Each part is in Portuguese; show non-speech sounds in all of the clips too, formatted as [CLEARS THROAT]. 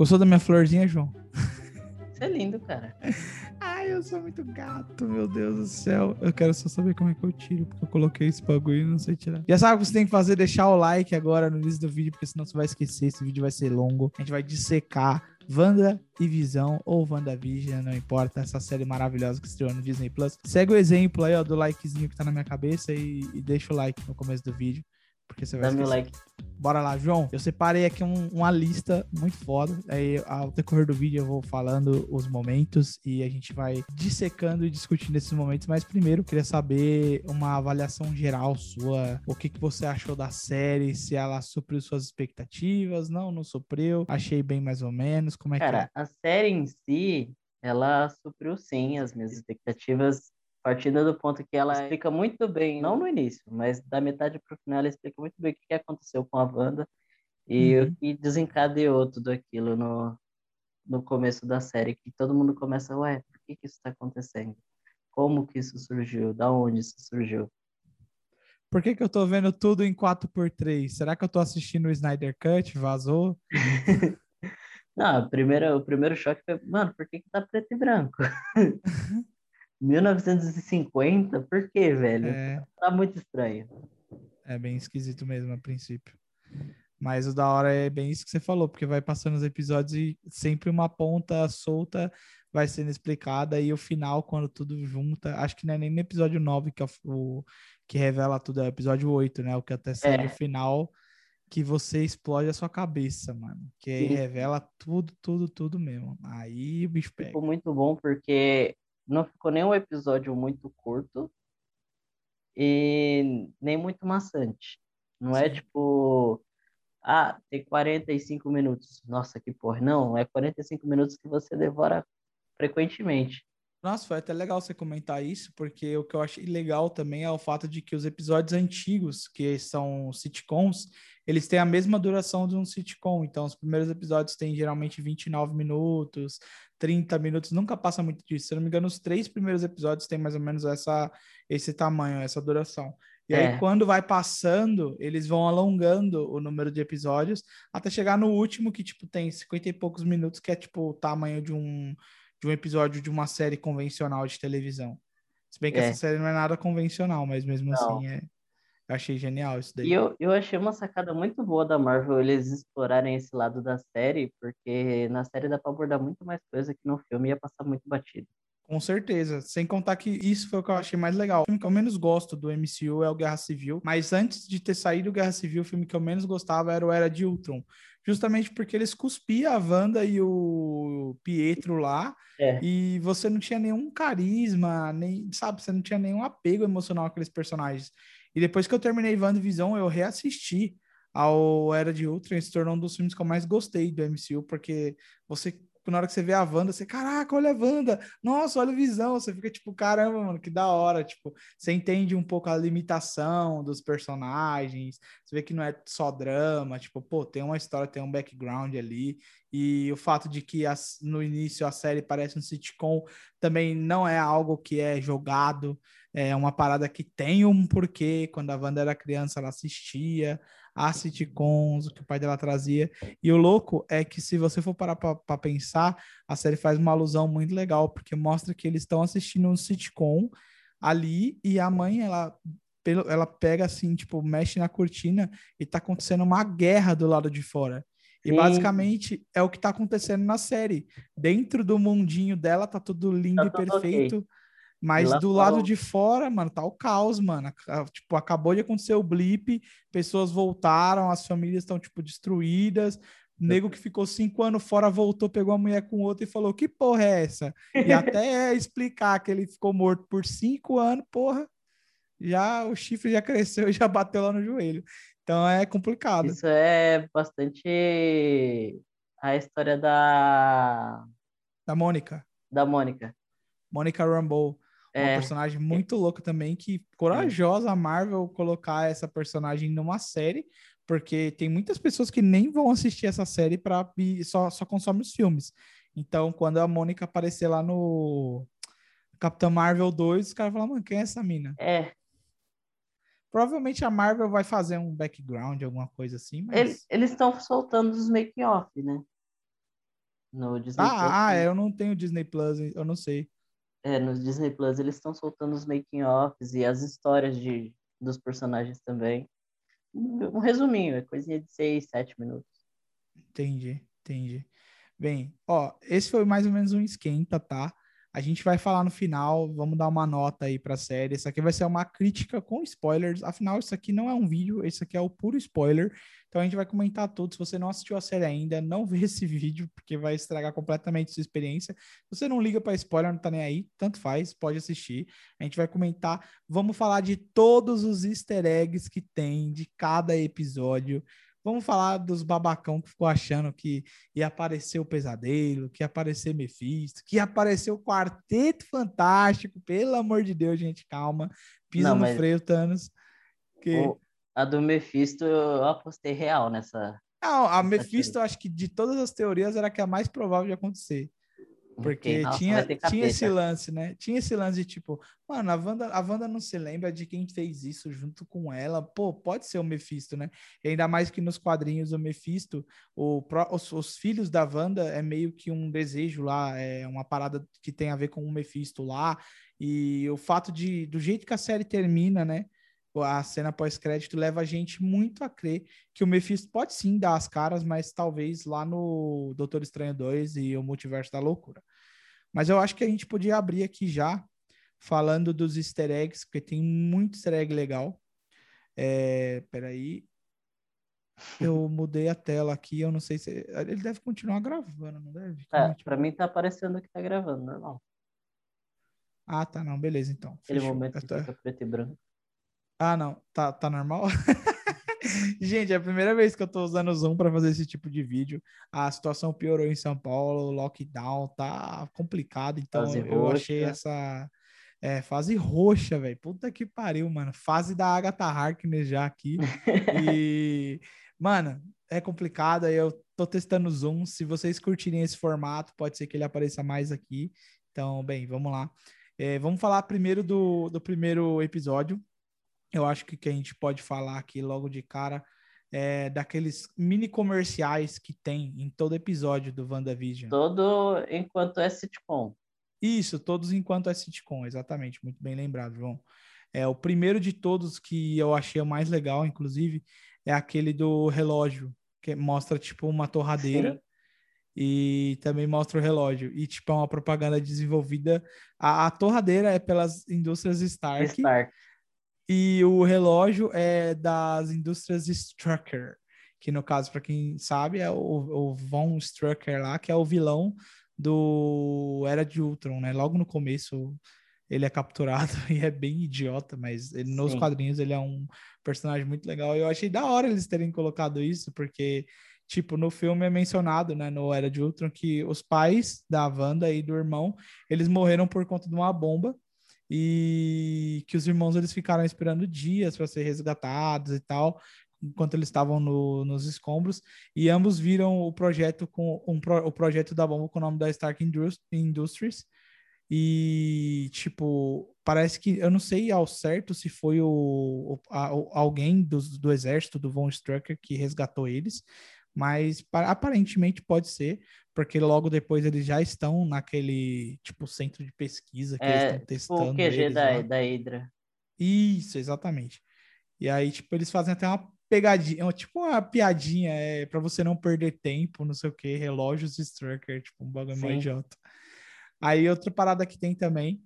Gostou da minha florzinha, João? Você é lindo, cara. Ai, eu sou muito gato, meu Deus do céu. Eu quero só saber como é que eu tiro, porque eu coloquei esse bagulho e não sei tirar. Já sabe o que você tem que fazer? Deixar o like agora no início do vídeo, porque senão você vai esquecer. Esse vídeo vai ser longo. A gente vai dissecar Wanda e Visão ou WandaVision, não importa, essa série maravilhosa que estreou no Disney Plus. Segue o exemplo aí, ó, do likezinho que tá na minha cabeça e, e deixa o like no começo do vídeo. Porque você vai Dá meu like. Bora lá, João. Eu separei aqui um- uma lista muito foda. Aí, ao decorrer do vídeo, eu vou falando os momentos e a gente vai dissecando e discutindo esses momentos. Mas primeiro, eu queria saber uma avaliação geral sua. O que, que você achou da série? Se ela supriu suas expectativas? Não, não supriu. Achei bem mais ou menos. Como é que Cara, a série em si, ela supriu sim as minhas expectativas, partindo do ponto que ela explica muito bem, não no início, mas da metade pro final, ela explica muito bem o que aconteceu com a Wanda e Uhum. o que desencadeou tudo aquilo no, no começo da série, que todo mundo começa, ué, por que que isso tá acontecendo? Como que isso surgiu? Da onde isso surgiu? Por que, que eu tô vendo tudo em 4x3? Será que eu tô assistindo o Snyder Cut? Vazou? [LAUGHS] Não, a primeira, o primeiro choque foi, mano, por que que tá preto e branco? [LAUGHS] 1950? Por quê, velho? É. Tá muito estranho. É bem esquisito mesmo a princípio. Mas o da hora é bem isso que você falou, porque vai passando os episódios e sempre uma ponta solta vai sendo explicada e o final, quando tudo junta, acho que não é nem no episódio 9 que, é o, que revela tudo, é o episódio 8, né? O que até segue É. o final que você explode a sua cabeça, mano. Que aí Sim. revela tudo, tudo, tudo mesmo. Aí o bicho pega. Ficou muito bom porque não ficou nem um episódio muito curto e nem muito maçante. Não é Sim. tipo, ah, tem 45 minutos. Nossa, que porra. Não, é 45 minutos que você devora frequentemente. Nossa, foi até legal você comentar isso, porque o que eu achei legal também é o fato de que os episódios antigos, que são sitcoms, eles têm a mesma duração de um sitcom. Então, os primeiros episódios têm geralmente 29 minutos, 30 minutos, nunca passa muito disso. Se eu não me engano, os três primeiros episódios têm mais ou menos essa, esse tamanho, essa duração. E aí, É. quando vai passando, eles vão alongando o número de episódios até chegar no último, que, tipo, tem 50 e poucos minutos, que é, tipo, o tamanho de um, de um episódio de uma série convencional de televisão. Se bem que É. essa série não é nada convencional, mas mesmo Não. assim, é... eu achei genial isso daí. E eu, eu achei uma sacada muito boa da Marvel eles explorarem esse lado da série, porque na série dá pra abordar muito mais coisa que no filme ia passar muito batido. Com certeza. Sem contar que isso foi o que eu achei mais legal. O filme que eu menos gosto do MCU é o Guerra Civil. Mas antes de ter saído o Guerra Civil, o filme que eu menos gostava era o Era de Ultron. Justamente porque eles cuspiam a Wanda e o Pietro lá. É. E você não tinha nenhum carisma, nem, sabe? Você não tinha nenhum apego emocional àqueles personagens. E depois que eu terminei WandaVision, eu reassisti ao Era de Ultron e se tornou um dos filmes que eu mais gostei do MCU, porque você na hora que você vê a Wanda, você, caraca, olha a Wanda, nossa, olha a visão, você fica tipo, caramba, mano, que da hora, tipo, você entende um pouco a limitação dos personagens, você vê que não é só drama, tipo, pô, tem uma história, tem um background ali, e o fato de que as- no início a série parece um sitcom também não é algo que é jogado, é uma parada que tem um porquê, quando a Wanda era criança ela assistia, as sitcoms, o que o pai dela trazia, e o louco é que se você for parar para pensar, a série faz uma alusão muito legal, porque mostra que eles estão assistindo um sitcom ali e a mãe, ela, ela pega assim, tipo, mexe na cortina e tá acontecendo uma guerra do lado de fora. E Sim. basicamente é o que tá acontecendo na série. Dentro do mundinho dela tá tudo lindo Tá e tudo ok. Mas do lado de fora, mano, tá o caos, mano. Ac- Tipo, acabou de acontecer o blip, pessoas voltaram, as famílias estão, tipo, destruídas. O nego que ficou cinco anos fora voltou, pegou a mulher com outra e falou: Que porra é essa? E [LAUGHS] até explicar que ele ficou morto por cinco anos, porra, já o chifre já cresceu e [LAUGHS] já bateu lá no joelho. Então é complicado. Isso é bastante a história da, Da Mônica. da Mônica. Mônica Rambeau. Uma É, personagem muito louca também, que corajosa a Marvel colocar essa personagem numa série, porque tem muitas pessoas que nem vão assistir essa série para só, só consomem os filmes. Então, quando a Mônica aparecer lá no Capitão Marvel 2, os caras falam, mano, quem é essa mina? é, Provavelmente a Marvel vai fazer um background, alguma coisa assim, mas. ele- eles estão soltando os make-off, né? No Disney Plus. Ah, ah, tem- é, eu não tenho Disney Plus, eu não sei. É, no Disney Plus eles estão soltando os making-offs e as histórias de, dos personagens também. Um, um resuminho, é coisinha de seis, sete minutos. Entendi, entendi. Bem, ó, esse foi mais ou menos um esquenta, tá? A gente vai falar no final, vamos dar uma nota aí pra série. Isso aqui vai ser uma crítica com spoilers. Afinal, isso aqui não é um vídeo, isso aqui é o puro spoiler. Então a gente vai comentar tudo. Se você não assistiu a série ainda, não [LAUGHS] vê esse vídeo, porque vai estragar completamente sua experiência. Se você não liga pra spoiler, não tá nem aí, tanto faz, pode assistir. A gente vai comentar, vamos falar de todos os easter eggs que tem de cada episódio. Vamos falar dos babacão que ficou achando que ia aparecer o Pesadelo, que ia aparecer Mephisto, que ia aparecer o Quarteto Fantástico. Pelo amor de Deus, gente, calma. Pisa Não, no freio, Thanos. Que... O- a do Mephisto eu apostei real nessa. Não, a essa Mephisto, eu acho que de todas as teorias era a que é a mais provável de acontecer. Porque nossa, tinha, tinha esse lance, né? Tinha esse lance de tipo, mano, a Wanda, a Wanda não se lembra de quem fez isso junto com ela. Pô, pode ser o Mephisto, né? E ainda mais que nos quadrinhos o Mephisto, o, os, os filhos da Wanda é meio que um desejo lá, é uma parada que tem a ver com o Mephisto lá. E o fato de, do jeito que a série termina, né? A cena pós-crédito leva a gente muito a crer que o Mephisto pode sim dar as caras, mas talvez lá no Doutor Estranho 2 e o Multiverso da Loucura. Mas eu acho que a gente podia abrir aqui já, falando dos easter eggs, porque tem muito easter egg legal. É, peraí. [LAUGHS] Eu mudei a tela aqui, eu não sei se. Ele deve continuar gravando, não deve? É, pra mim tá aparecendo que tá gravando, normal. Ah, tá, não, beleza, então. Aquele Fechou. momento que tô- fica preto e branco. Ah, não, tá, tá normal? [LAUGHS] Gente, é a primeira vez que eu tô usando o Zoom para fazer esse tipo de vídeo. A situação piorou em São Paulo, lockdown, tá complicado, então Fase eu achei roxa. essa é, fase roxa, velho. Puta que pariu, mano. Fase da Agatha Harkness já aqui. E, [LAUGHS] mano, é complicado. aí Eu tô testando o Zoom. Se vocês curtirem esse formato, pode ser que ele apareça mais aqui. Então, bem, vamos lá. É, vamos falar primeiro do, do primeiro episódio. Eu acho que o que a gente pode falar aqui logo de cara é daqueles mini comerciais que tem em todo episódio do WandaVision. Todo enquanto é sitcom. Isso, todos enquanto é sitcom, exatamente, muito bem lembrado, João. É, o primeiro de todos que eu achei o mais legal, inclusive, é aquele do relógio, que mostra tipo uma torradeira Sim. e também mostra o relógio. E tipo, é uma propaganda desenvolvida. A, a torradeira é pelas indústrias Stark Stark. E o relógio é das indústrias Strucker, que no caso, para quem sabe, é o, o Von Strucker lá, que é o vilão do Era de Ultron, né? Logo no começo ele é capturado [LAUGHS] e é bem idiota, mas ele- nos quadrinhos ele é um personagem muito legal. E eu achei da hora eles terem colocado isso, porque, tipo, no filme é mencionado, né, no Era de Ultron, que os pais da Wanda e do irmão, eles morreram por conta de uma bomba e que os irmãos eles ficaram esperando dias para ser resgatados e tal, enquanto eles estavam no- nos escombros, e ambos viram o projeto com um pro- o projeto da bomba com o nome da Stark Indus- Industries. E, tipo, parece que eu não sei ao certo se foi o, o- a- alguém dos- do exército do Von Strucker que resgatou eles, mas pa- aparentemente pode ser, porque logo depois eles já estão naquele, tipo, centro de pesquisa que eles É, estão tipo testando o QG eles da, lá. da Hydra. Isso, exatamente. E aí, tipo, eles fazem até uma pegadinha, tipo uma piadinha, é, para você não perder tempo, não sei o que, relógios Strucker, tipo, um bagulho mais idiota. Aí, outra parada que tem também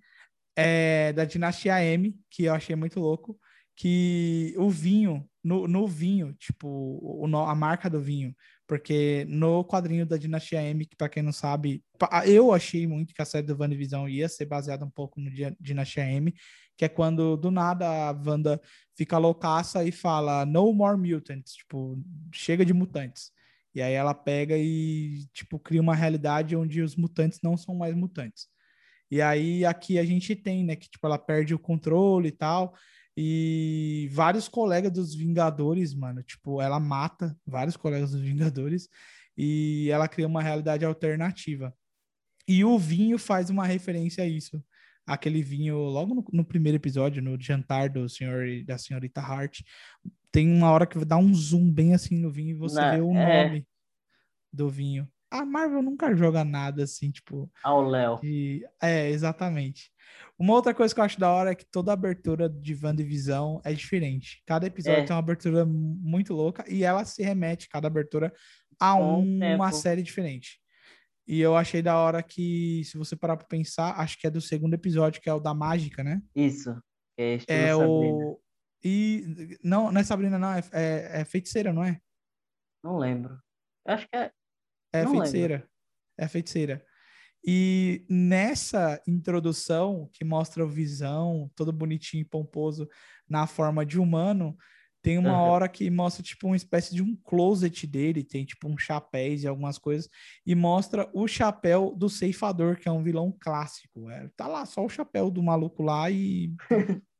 é da Dinastia M, que eu achei muito louco, que o vinho, no, no vinho, tipo, o, a marca do vinho, porque no quadrinho da Dinastia M, que pra quem não sabe, eu achei muito que a série do WandaVision ia ser baseada um pouco no Dinastia M, que é quando do nada a Wanda fica loucaça e fala no more mutants, tipo, chega de mutantes. E aí ela pega e, tipo, cria uma realidade onde os mutantes não são mais mutantes. E aí aqui a gente tem, né, que tipo ela perde o controle e tal, e vários colegas dos Vingadores, mano, tipo, ela mata vários colegas dos Vingadores e ela cria uma realidade alternativa. E o vinho faz uma referência a isso. Aquele vinho, logo no, no primeiro episódio, no jantar do senhor e da senhorita Hart, tem uma hora que dá um zoom bem assim no vinho e você Na- vê o é. nome do vinho. A Marvel nunca joga nada assim, tipo. Ao Léo. de- É, exatamente. Uma outra coisa que eu acho da hora é que toda abertura de WandaVision é diferente. Cada episódio É. tem uma abertura muito louca e ela se remete, cada abertura, a o uma série diferente. E eu achei da hora que, se você parar pra pensar, acho que é do segundo episódio, que é o da mágica, né? Isso. É, É o. E. Não, não é Sabrina, não, é, é, é feiticeira, não é? Não lembro. Eu acho que é. É Não feiticeira. É feiticeira. E nessa introdução, que mostra o Visão, todo bonitinho e pomposo, na forma de humano, tem uma Aham. hora que mostra, tipo, uma espécie de um closet dele, tem, tipo, um chapéus e algumas coisas, e mostra o chapéu do ceifador, que é um vilão clássico. É, tá lá só o chapéu do maluco lá e [LAUGHS]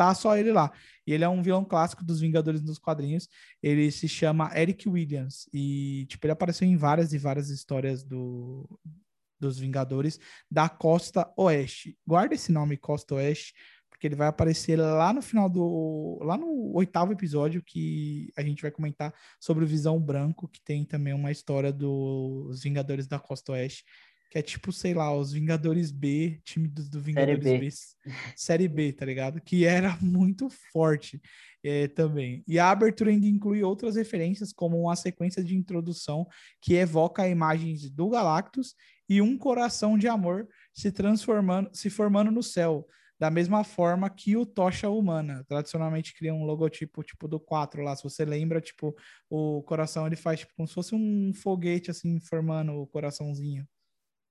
tá só ele lá. E ele é um vilão clássico dos Vingadores nos quadrinhos. Ele se chama Eric Williams. E, tipo, ele apareceu em várias e várias histórias do, dos Vingadores da Costa Oeste. Guarda esse nome, Costa Oeste, porque ele vai aparecer lá no final do. lá no oitavo episódio, que a gente vai comentar sobre o Visão Branco, que tem também uma história dos Vingadores da Costa Oeste. Que é tipo, sei lá, os Vingadores B, time do, do Vingadores B. B. Série B, tá ligado? Que era [LAUGHS] muito forte eh, também. E a abertura ainda inclui outras referências, como uma sequência de introdução que evoca imagens do Galactus e um coração de amor se transformando, se formando no céu, da mesma forma que o Tocha Humana. Tradicionalmente cria um logotipo tipo do 4 lá, se você lembra, tipo, o coração ele faz tipo como se fosse um foguete assim formando o coraçãozinho.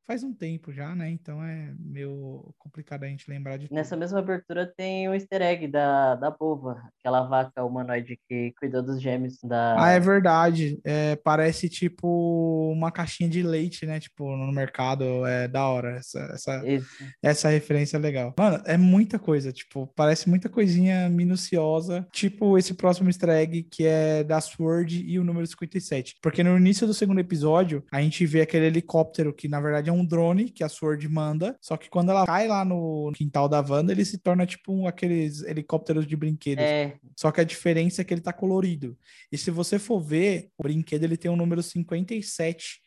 Faz um tempo já, né? Então é meio complicado a gente lembrar de tudo. Nessa mesma abertura tem o easter egg da, da Bova, aquela vaca humanoide que cuidou dos gêmeos da. Ah, é verdade. É, parece tipo uma caixinha de leite, né? Tipo, no mercado. É da hora. Essa, essa, Isso. essa referência é legal. Mano, é muita coisa. Tipo, parece muita coisinha minuciosa. Tipo esse próximo easter egg que é da Sword e o número 57. Porque no início do segundo episódio, a gente vê aquele helicóptero que na verdade é um drone que a Sword manda. Só que quando ela cai lá no quintal da Wanda, ele se torna tipo um, aqueles helicópteros de brinquedos. É, Só que a diferença é que ele tá colorido. E se você for ver, o brinquedo ele tem o número 57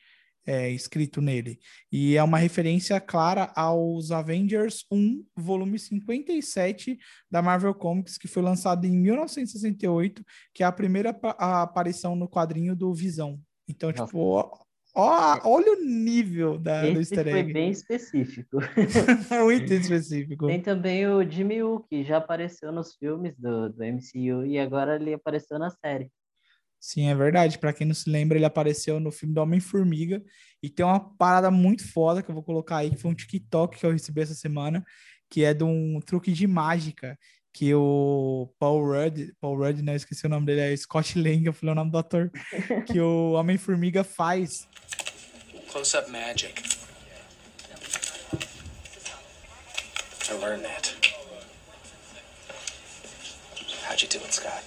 é, escrito nele. E é uma referência clara aos Avengers 1, volume 57 da Marvel Comics, que foi lançado em 1968, que é a primeira a aparição no quadrinho do Visão. Então, Nossa. tipo, ó, olha o nível da, do esse easter foi egg. bem específico. [LAUGHS] Muito [LAUGHS] específico. Tem também o Jimmy Woo, que já apareceu nos filmes do, do MCU e agora ele apareceu na série. Sim, é verdade. Pra quem não se lembra, ele apareceu no filme do Homem-Formiga e tem uma parada muito foda que eu vou colocar aí, que foi um TikTok que eu recebi essa semana, que é de um truque de mágica que o Paul Rudd, Paul Rudd, né, esqueci o nome dele, é Scott Lang, eu falei o nome do ator, que o Homem-Formiga faz. Close up magic. I learned that. How'd you do it, Scott?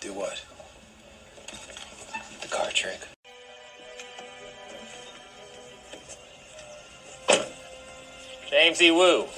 Do what? The card trick. James E. Wu,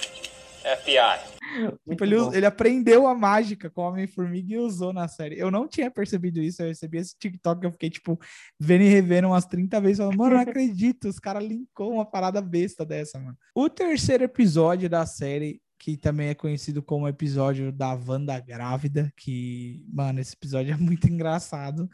FBI. [LAUGHS] Tipo, ele, ele aprendeu a mágica com o Homem-Formiga e usou na série. Eu não tinha percebido isso, eu recebi esse TikTok, eu fiquei, tipo, vendo e revendo umas 30 vezes, falando, mano, não [LAUGHS] acredito, os caras linkou uma parada besta dessa, mano. O terceiro episódio da série, que também é conhecido como episódio da Wanda grávida, que, mano, esse episódio é muito engraçado.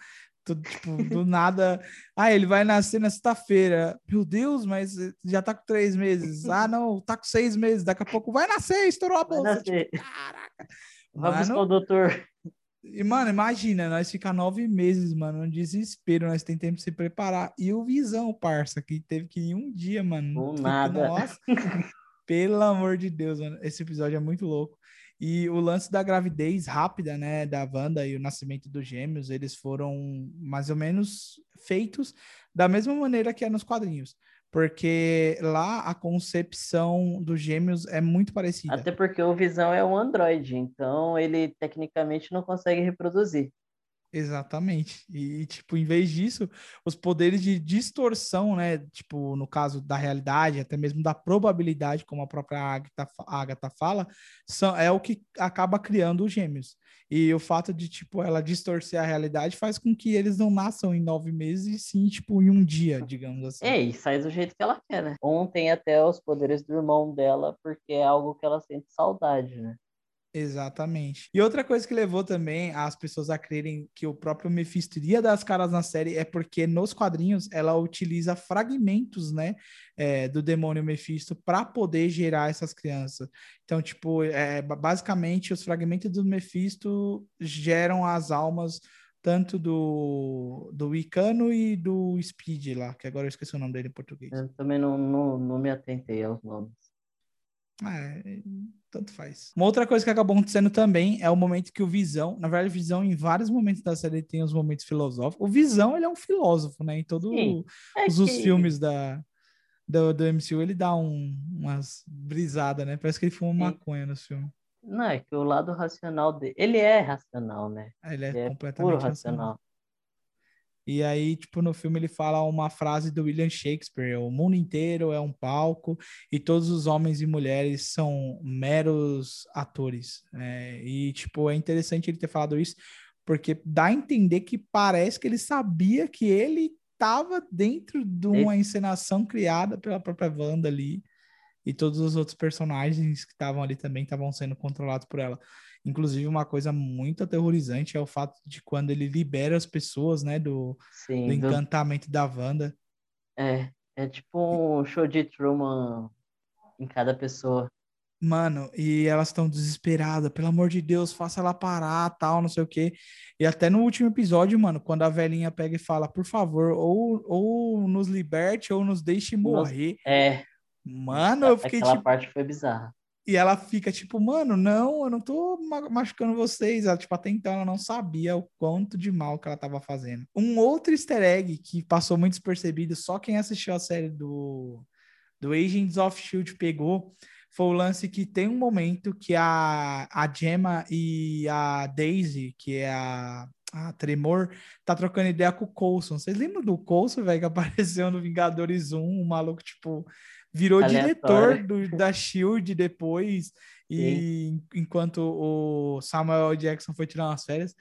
Tudo, tipo, do nada. [LAUGHS] Ah, ele vai nascer na sexta-feira. Meu Deus, mas já tá com três meses. Ah, não, tá com seis meses. Daqui a pouco vai nascer, estourou a Vai bolsa. nascer. Tipo, caraca. Vai buscar Mano, o doutor. e, mano, imagina, nós ficar nove meses, mano, um desespero, nós tem tempo de se preparar. E o Visão, parça, que teve que ir um dia, mano. Com Fica- nada. Nossa, [LAUGHS] pelo amor de Deus, mano, esse episódio é muito louco. E o lance da gravidez rápida, né, da Wanda e o nascimento dos gêmeos, eles foram mais ou menos feitos da mesma maneira que é nos quadrinhos. Porque lá a concepção dos gêmeos é muito parecida. Até porque o Visão é um androide, então ele tecnicamente não consegue reproduzir. Exatamente. E, tipo, em vez disso, os poderes de distorção, né? Tipo, no caso da realidade, até mesmo da probabilidade, como a própria Agatha, Agatha fala, são, é o que acaba criando os gêmeos. E o fato de, tipo, ela distorcer a realidade faz com que eles não nasçam em nove meses, e sim, tipo, em um dia, digamos assim. É, e sai do jeito que ela quer, né? Ontem até os poderes do irmão dela, porque é algo que ela sente saudade, né? Exatamente. E outra coisa que levou também as pessoas a crerem que o próprio Mephisto iria dar as caras na série é porque nos quadrinhos ela utiliza fragmentos, né, é, do demônio Mephisto para poder gerar essas crianças. Então, tipo, é, basicamente os fragmentos do Mephisto geram as almas tanto do, do Icano e do Speed lá, que agora eu esqueci o nome dele em português. Eu também não, não, não me atentei aos nomes. É, tanto faz. Uma outra coisa que acabou acontecendo também é o momento que o Visão, na verdade, o Visão, em vários momentos da série, tem os momentos filosóficos. O Visão, ele é um filósofo, né? Em todos é os, que... filmes da, do, do MCU, ele dá um, umas brisadas, né? Parece que ele fuma Sim. maconha no filme. Não, é que o lado racional dele. Ele é racional, né? Ele é, ele é completamente puro racional. racional. E aí, tipo, no filme ele fala uma frase do William Shakespeare: o mundo inteiro é um palco e todos os homens e mulheres são meros atores. É, e, tipo, é interessante ele ter falado isso, porque dá a entender que parece que ele sabia que ele estava dentro de uma encenação criada pela própria Wanda ali e todos os outros personagens que estavam ali também estavam sendo controlados por ela. Inclusive, uma coisa muito aterrorizante é o fato de quando ele libera as pessoas, né, do, Sim, do encantamento do... da Wanda. É, é tipo um show de Truman em cada pessoa. Mano, e elas estão desesperadas, pelo amor de Deus, faça ela parar, tal, não sei o quê. E até no último episódio, mano, quando a velhinha pega e fala, por favor, ou, ou nos liberte ou nos deixe morrer. É. Mano, eu fiquei Aquela tipo... parte foi bizarra. E ela fica tipo, mano, não, eu não tô machucando vocês. Ela, tipo, até então ela não sabia o quanto de mal que ela tava fazendo. Um outro easter egg que passou muito despercebido, só quem assistiu a série do, do Agents of S.H.I.E.L.D. pegou, foi o lance que tem um momento que a, a Gemma e a Daisy, que é a, a Tremor, tá trocando ideia com o Coulson. Vocês lembram do Coulson, velho, que [LAUGHS] apareceu no Vingadores 1, um maluco, tipo virou Aleatório. diretor do, da Shield depois, e enquanto o Samuel Jackson foi tirar umas férias.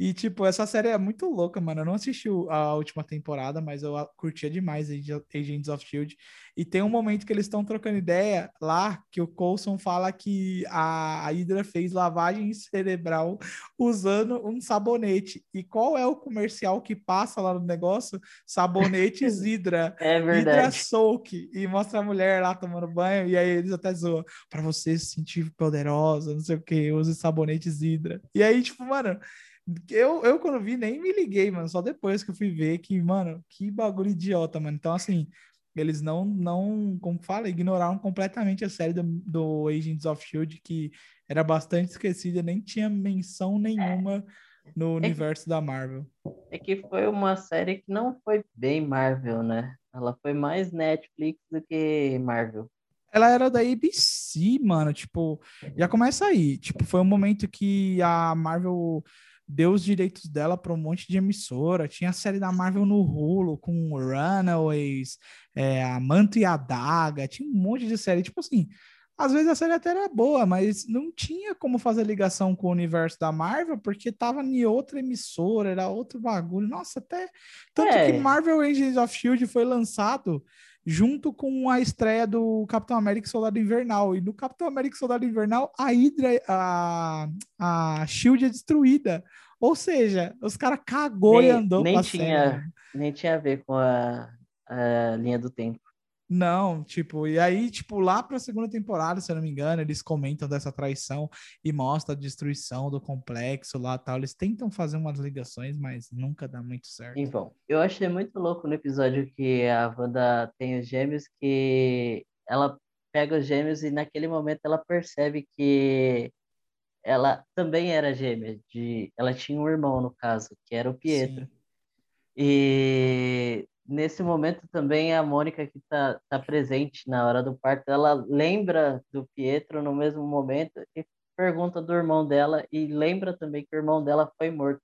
E, tipo, essa série é muito louca, mano. Eu não assisti a última temporada, mas eu curtia demais Agents of S.H.I.E.L.D. E tem um momento que eles estão trocando ideia lá, que o Coulson fala que a, Hydra fez lavagem cerebral usando um sabonete. E qual é o comercial que passa lá no negócio? Sabonetes [LAUGHS] Hydra. é verdade. Hydra Soak. E mostra a mulher lá tomando banho, e aí eles até zoam. Pra você se sentir poderosa, não sei o que, use sabonetes Hydra. E aí, tipo, mano eu, eu, quando vi, nem me liguei, mano. Só depois que eu fui ver que, mano, que bagulho idiota, mano. Então, assim, eles não, não como fala, ignoraram completamente a série do, do Agents of Shield, que era bastante esquecida, nem tinha menção nenhuma no é universo que, da Marvel. É que foi uma série que não foi bem Marvel, né? Ela foi mais Netflix do que Marvel. Ela era da ABC, mano, tipo, já começa aí. Tipo, foi um momento que a Marvel deu os direitos dela para um monte de emissora. Tinha a série da Marvel no Hulu com Runaways, é, a Manto e a Daga, tinha um monte de série. Tipo assim, às vezes a série até era boa, mas não tinha como fazer ligação com o universo da Marvel, porque tava em outra emissora, era outro bagulho. Nossa, até. Tanto é. que Marvel Agents of Shield foi lançado junto com a estreia do Capitão América Soldado Invernal. E no Capitão América Soldado Invernal, a Hydra, a, a Shield é destruída. Ou seja, os caras cagou nem, e andou nem tinha, Nem tinha a ver com a, a linha do tempo. Não, tipo, e aí, tipo, lá pra segunda temporada, se eu não me engano, eles comentam dessa traição e mostra a destruição do complexo lá tal. Eles tentam fazer umas ligações, mas nunca dá muito certo. Então, eu achei muito louco no episódio que a Wanda tem os gêmeos, que ela pega os gêmeos e naquele momento ela percebe que ela também era gêmea, de... ela tinha um irmão, no caso, que era o Pietro. Sim. E nesse momento também a Mônica que está tá presente na hora do parto, ela lembra do Pietro no mesmo momento e pergunta do irmão dela e lembra também que o irmão dela foi morto.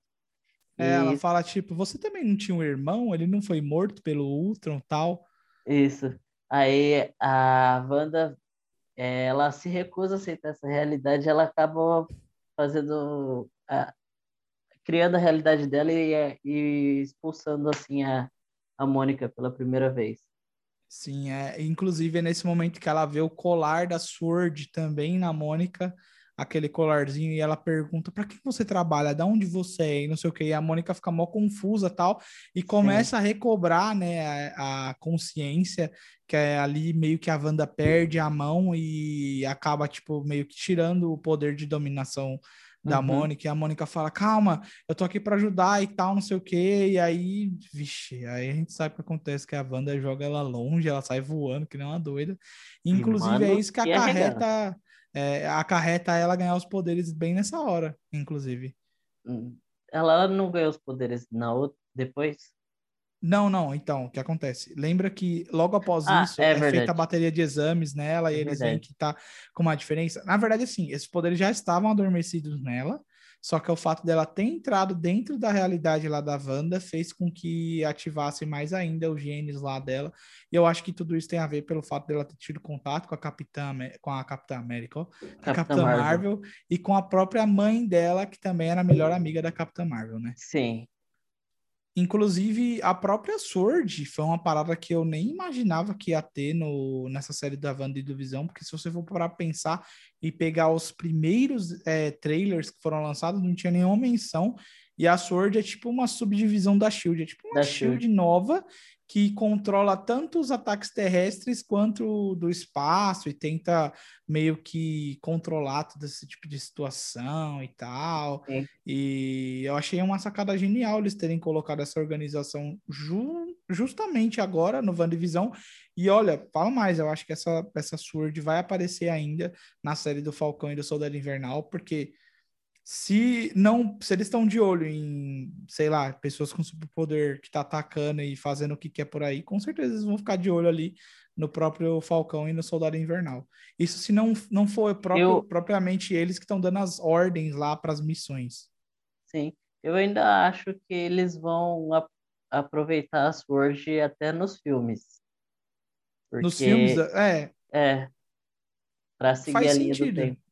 É, ela E- fala, tipo, você também não tinha um irmão? Ele não foi morto pelo Ultron tal? Isso. Aí a Wanda, ela se recusa a aceitar essa realidade, ela acaba fazendo, a- criando a realidade dela e, e expulsando assim a, a Mônica pela primeira vez. Sim, é. Inclusive é nesse momento que ela vê o colar da Sword também na Mônica, aquele colarzinho, e ela pergunta: para que você trabalha? Da onde você é? E não sei o que. E a Mônica fica mó confusa tal, e começa a recobrar, né, a, a consciência, que é ali meio que a Wanda perde a mão e acaba, tipo, meio que tirando o poder de dominação da Uhum. Mônica, e a Mônica fala, calma, eu tô aqui para ajudar e tal, não sei o quê, e aí, vixe, aí a gente sabe o que acontece, que a Wanda joga ela longe, ela sai voando que nem uma doida, inclusive é isso que arregata. acarreta, é, acarreta ela ganhar os poderes bem nessa hora, inclusive. Hum, Ela não ganhou os poderes na outra, depois? Não, não, então, o que acontece? Lembra que logo após Ah, isso é é, feita a bateria de exames nela e É eles veem que tá com uma diferença. Na verdade, assim, esses poderes já estavam adormecidos nela, só que o fato dela ter entrado dentro da realidade lá da Wanda fez com que ativasse mais ainda os genes lá dela. E eu acho que tudo isso tem a ver pelo fato dela ter tido contato com a Capitã, com a Capitã América, Capitã Capitã Marvel. Marvel. e com a própria mãe dela, que também era a melhor amiga da Capitã Marvel, né? Sim. Inclusive, a própria Sword foi uma parada que eu nem imaginava que ia ter no, nessa série da Wanda e do Visão, porque se você for parar pra pensar e pegar os primeiros é, trailers que foram lançados, não tinha nenhuma menção. E a Sword é tipo uma subdivisão da Shield, é tipo uma Da Shield. nova que controla tanto os ataques terrestres quanto do espaço e tenta meio que controlar todo esse tipo de situação e tal. Sim. E eu achei uma sacada genial eles terem colocado essa organização ju- justamente agora no WandaVision. E olha, fala mais, eu acho que essa, essa Sword vai aparecer ainda na série do Falcão e do Soldado Invernal, porque se não, se eles estão de olho em, sei lá, pessoas com superpoder que tá atacando e fazendo o que quer por aí, com certeza eles vão ficar de olho ali no próprio Falcão e no Soldado Invernal. Isso se não, não for próprio- Eu- propriamente eles que estão dando as ordens lá para as missões. Sim, eu ainda acho que eles vão aproveitar a Sword até nos filmes. Nos Porque, filmes, é, é, para seguir faz a linha do sentido. tempo.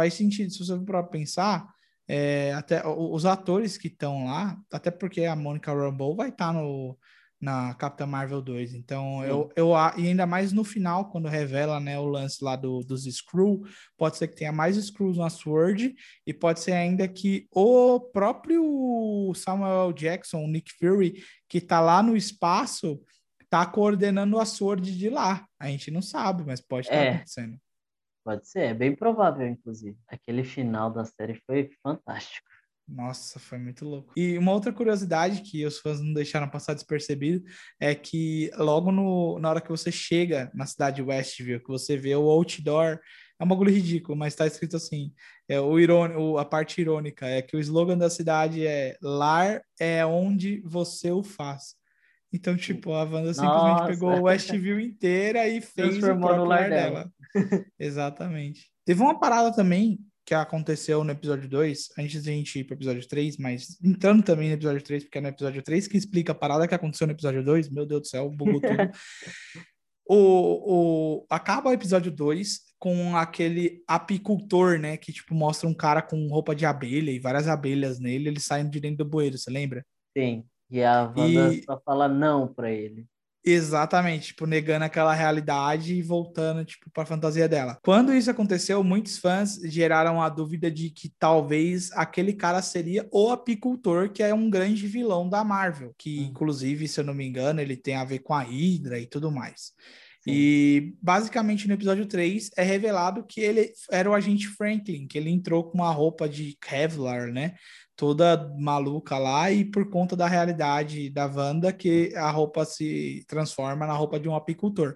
Faz sentido. Se você for para pensar, é, até os atores que estão lá, até porque a Monica Rambeau vai estar no na Capitã Marvel 2. Então, Sim. eu, eu e ainda mais no final, quando revela, né, o lance lá do, dos Skrull, pode ser que tenha mais Skrulls na Sword e pode ser ainda que o próprio Samuel Jackson, o Nick Fury, que tá lá no espaço, tá coordenando a Sword de lá. A gente não sabe, mas pode estar É. acontecendo. Pode ser, é bem provável, inclusive. Aquele final da série foi fantástico. Nossa, foi muito louco. E uma outra curiosidade que os fãs não deixaram passar despercebido é que logo no, na hora que você chega na cidade de Westview, que você vê o outdoor, é um bagulho ridículo, mas tá escrito assim, é o irônico, a parte irônica é que o slogan da cidade é lar é onde você o faz. Então, tipo, a Wanda simplesmente Nossa. pegou o Westview inteira e fez o Transformou próprio no lar lar dela. [LAUGHS] Exatamente. Teve uma parada também que aconteceu no episódio 2, antes de a gente ir pro episódio 3, mas entrando também no episódio 3, porque é no episódio 3 que explica a parada que aconteceu no episódio 2, meu Deus do céu, bugou tudo. [LAUGHS] o, o, acaba o episódio 2 com aquele apicultor, né, que tipo mostra um cara com roupa de abelha e várias abelhas nele, ele saindo de dentro do bueiro, você lembra? Sim. E a Wanda E- só fala não pra ele. Exatamente, tipo, negando aquela realidade e voltando, tipo, para a fantasia dela. Quando isso aconteceu, muitos fãs geraram a dúvida de que talvez aquele cara seria o apicultor, que é um grande vilão da Marvel, que Hum. inclusive, se eu não me engano, ele tem a ver com a Hydra e tudo mais. Sim. E basicamente no episódio 3 é revelado que ele era o agente Franklin, que ele entrou com uma roupa de Kevlar, né? Toda maluca lá, e por conta da realidade da Wanda, que a roupa se transforma na roupa de um apicultor.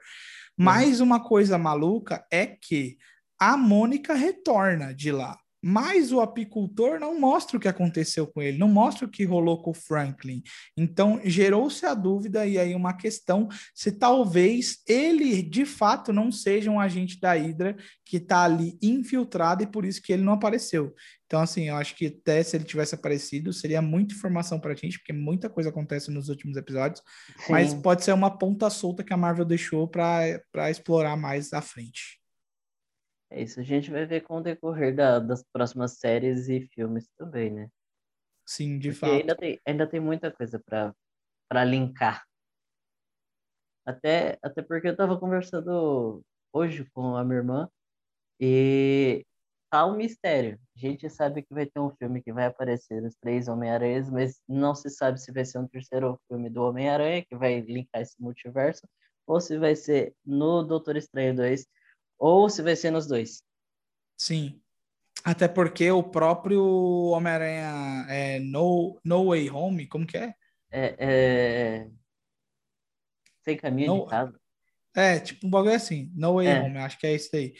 Mais uma coisa maluca é que a Mônica retorna de lá. Mas o apicultor não mostra o que aconteceu com ele, não mostra o que rolou com o Franklin. Então, gerou-se a dúvida e aí uma questão se talvez ele de fato não seja um agente da Hydra que está ali infiltrado e por isso que ele não apareceu. Então, assim, eu acho que até se ele tivesse aparecido, seria muita informação para a gente, porque muita coisa acontece nos últimos episódios, Sim. mas pode ser uma ponta solta que a Marvel deixou para explorar mais à frente. É isso, a gente vai ver com o decorrer da, das próximas séries e filmes também, né? Sim, de Porque fato. Ainda tem, ainda tem muita coisa para linkar. Até, até porque eu estava conversando hoje com a minha irmã e tá um mistério. A gente sabe que vai ter um filme que vai aparecer os três Homem-Aranhas, mas não se sabe se vai ser um terceiro filme do Homem-Aranha, que vai linkar esse multiverso, ou se vai ser no Doutor Estranho 2, ou se vai ser nos dois. Sim. Até porque o próprio Homem-Aranha é no, no Way Home, como que é? É. é... Sem caminho no... de casa. É, tipo um bagulho assim, No Way é. Home, acho que é isso aí.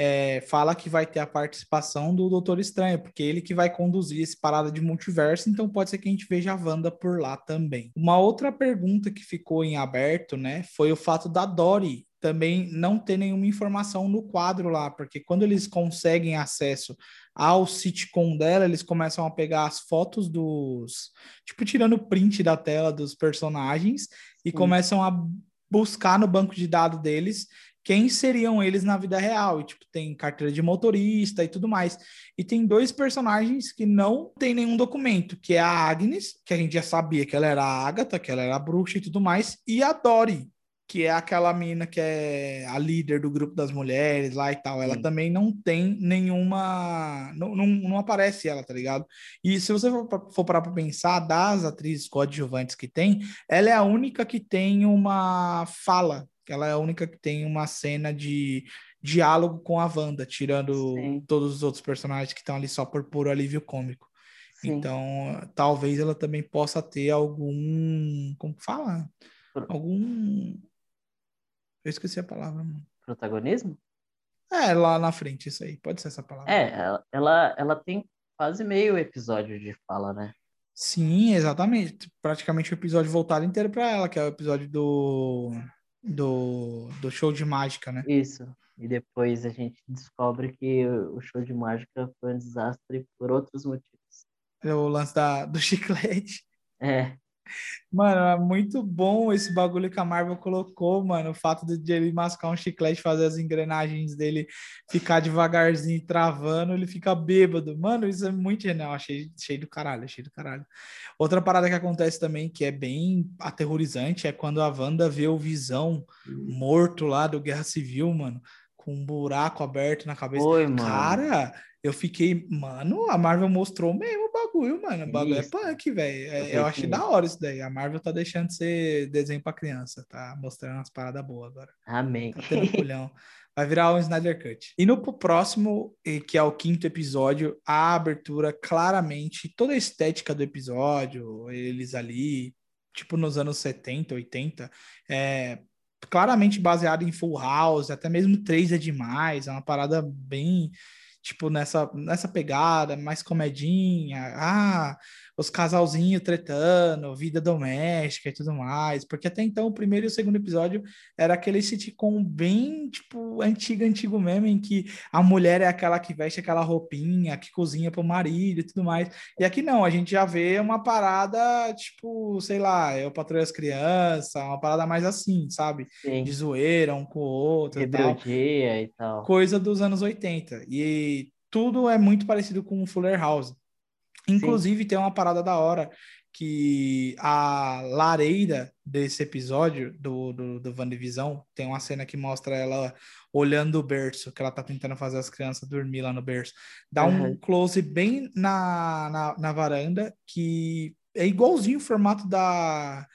É, fala que vai ter a participação do Doutor Estranho, porque ele que vai conduzir esse parada de multiverso, então pode ser que a gente veja a Wanda por lá também. Uma outra pergunta que ficou em aberto, né, foi o fato da Dory também não ter nenhuma informação no quadro lá, porque quando eles conseguem acesso ao sitcom dela, eles começam a pegar as fotos dos. Tipo, tirando print da tela dos personagens e Sim. começam a buscar no banco de dados deles quem seriam eles na vida real. E, tipo, tem carteira de motorista e tudo mais. E tem dois personagens que não tem nenhum documento, que é a Agnes, que a gente já sabia que ela era a Agatha, que ela era a bruxa e tudo mais, e a Dory, que é aquela mina que é a líder do grupo das mulheres lá e tal. Ela Sim. também não tem nenhuma. Não, não, não, aparece ela, tá ligado? E se você for, for parar pra pensar, das atrizes coadjuvantes que tem, ela é a única que tem uma fala. Ela é a única que tem uma cena de diálogo com a Wanda, tirando Sim. todos os outros personagens que estão ali só por puro alívio cômico. Sim. Então, talvez ela também possa ter algum. Como fala? Algum eu esqueci a palavra, mano. Protagonismo? É, lá na frente, isso aí. Pode ser essa palavra. É, ela, ela, tem quase meio episódio de fala, né? Sim, exatamente. Praticamente o episódio voltado inteiro para ela, que é o episódio do, do, do show de mágica, né? Isso. E depois a gente descobre que o show de mágica foi um desastre por outros motivos. É o lance da, do [LAUGHS] chiclete. É. Mano, é muito bom esse bagulho que a Marvel colocou, mano. O fato de ele mascar um chiclete, fazer as engrenagens dele ficar devagarzinho travando, ele fica bêbado. Mano, isso é muito genial. Achei cheio do caralho, cheio do caralho. Outra parada que acontece também, que é bem aterrorizante, é quando a Wanda vê o Visão morto lá do Guerra Civil, mano, com um buraco aberto na cabeça. Oi, mano. Cara, eu fiquei, mano, a Marvel mostrou mesmo o bagulho, mano. O bagulho é isso. é punk, velho. É, eu achei da hora isso daí. A Marvel tá deixando de ser desenho pra criança, tá mostrando umas paradas boas agora. Amém. Tá tendo pulhão. Vai virar um Snyder Cut. E no próximo, que é o quinto episódio, a abertura claramente, toda a estética do episódio, eles ali, tipo nos anos 70, 80, é claramente baseado em Full House, até mesmo 3 é demais, é uma parada bem tipo, nessa, nessa pegada, mais comedinha, ah, os casalzinhos tretando, vida doméstica e tudo mais, porque até então o primeiro e o segundo episódio era aquele sitcom bem, tipo, antigo, antigo mesmo, em que a mulher é aquela que veste aquela roupinha, que cozinha pro marido e tudo mais, e aqui não, a gente já vê uma parada, tipo, sei lá, eu patrulho as crianças, uma parada mais assim, sabe? Sim. De zoeira um com o outro Rebeldia e tal. e tal. Coisa dos anos 80, e tudo é muito parecido com o Fuller House. Inclusive, Sim. tem uma parada da hora que a lareira desse episódio do, do, do WandaVision tem uma cena que mostra ela olhando o berço, que ela tá tentando fazer as crianças dormir lá no berço. Dá uhum. um close bem na, na, na varanda, que é igualzinho o formato da,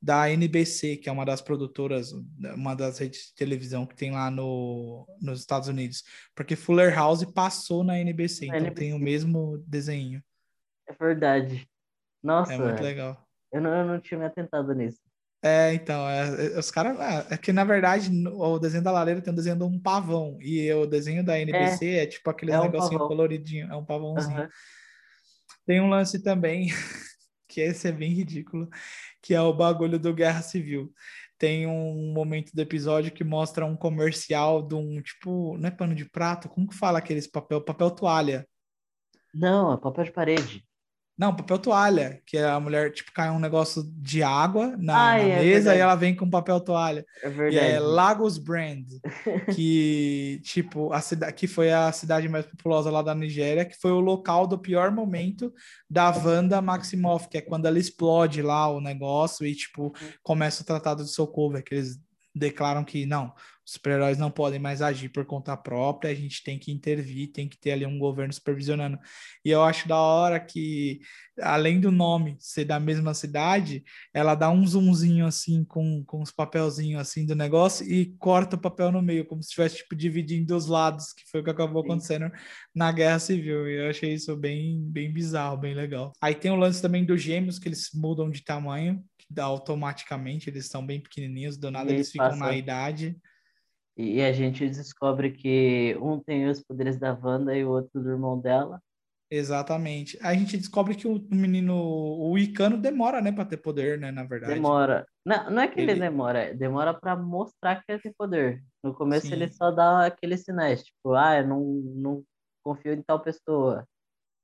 da NBC, que é uma das produtoras, uma das redes de televisão que tem lá no, nos Estados Unidos. Porque Fuller House passou na NBC, então NBC. tem o mesmo desenho. É verdade. Nossa. É muito legal. Eu não, eu não tinha me atentado nisso. É, então, é, é, os caras. É, é, que na verdade o desenho da Lareira tem um desenho de um pavão. E o desenho da NBC é, é tipo aquele é um negocinho pavão. coloridinho, é um pavãozinho. Uhum. Tem um lance também, [LAUGHS] que esse é bem ridículo, que é o bagulho do Guerra Civil. Tem um momento do episódio que mostra um comercial de um tipo, não é pano de prato? Como que fala aqueles papel? Papel toalha. Não, é papel de parede. Não, papel toalha, que a mulher, tipo, cai um negócio de água na, Ai, na é mesa verdade. e ela vem com papel toalha. É verdade. E é Lagos Brand, [LAUGHS] que, tipo, a cidade, que foi a cidade mais populosa lá da Nigéria, que foi o local do pior momento da Wanda Maximoff, que é quando ela explode lá o negócio e, tipo, começa o tratado de Sokovia, que eles declaram que não, super-heróis não podem mais agir por conta própria, a gente tem que intervir, tem que ter ali um governo supervisionando. E eu acho da hora que, além do nome ser da mesma cidade, ela dá um zoomzinho assim com, com os papelzinhos assim do negócio e corta o papel no meio, como se estivesse tipo, dividindo os lados, que foi o que acabou Sim. acontecendo na Guerra Civil. E eu achei isso bem, bem bizarro, bem legal. Aí tem o lance também dos gêmeos, que eles mudam de tamanho, automaticamente, eles estão bem pequenininhos, do nada eles ficam na idade. E a gente descobre que um tem os poderes da Wanda e o outro do irmão dela. Exatamente. A gente descobre que o menino, o Icano demora, né, para ter poder, né, na verdade. Demora. Não, não é que ele, ele demora, demora para mostrar que ele tem poder. No começo Sim. ele só dá aqueles sinais, tipo, ah, eu não, não confio em tal pessoa.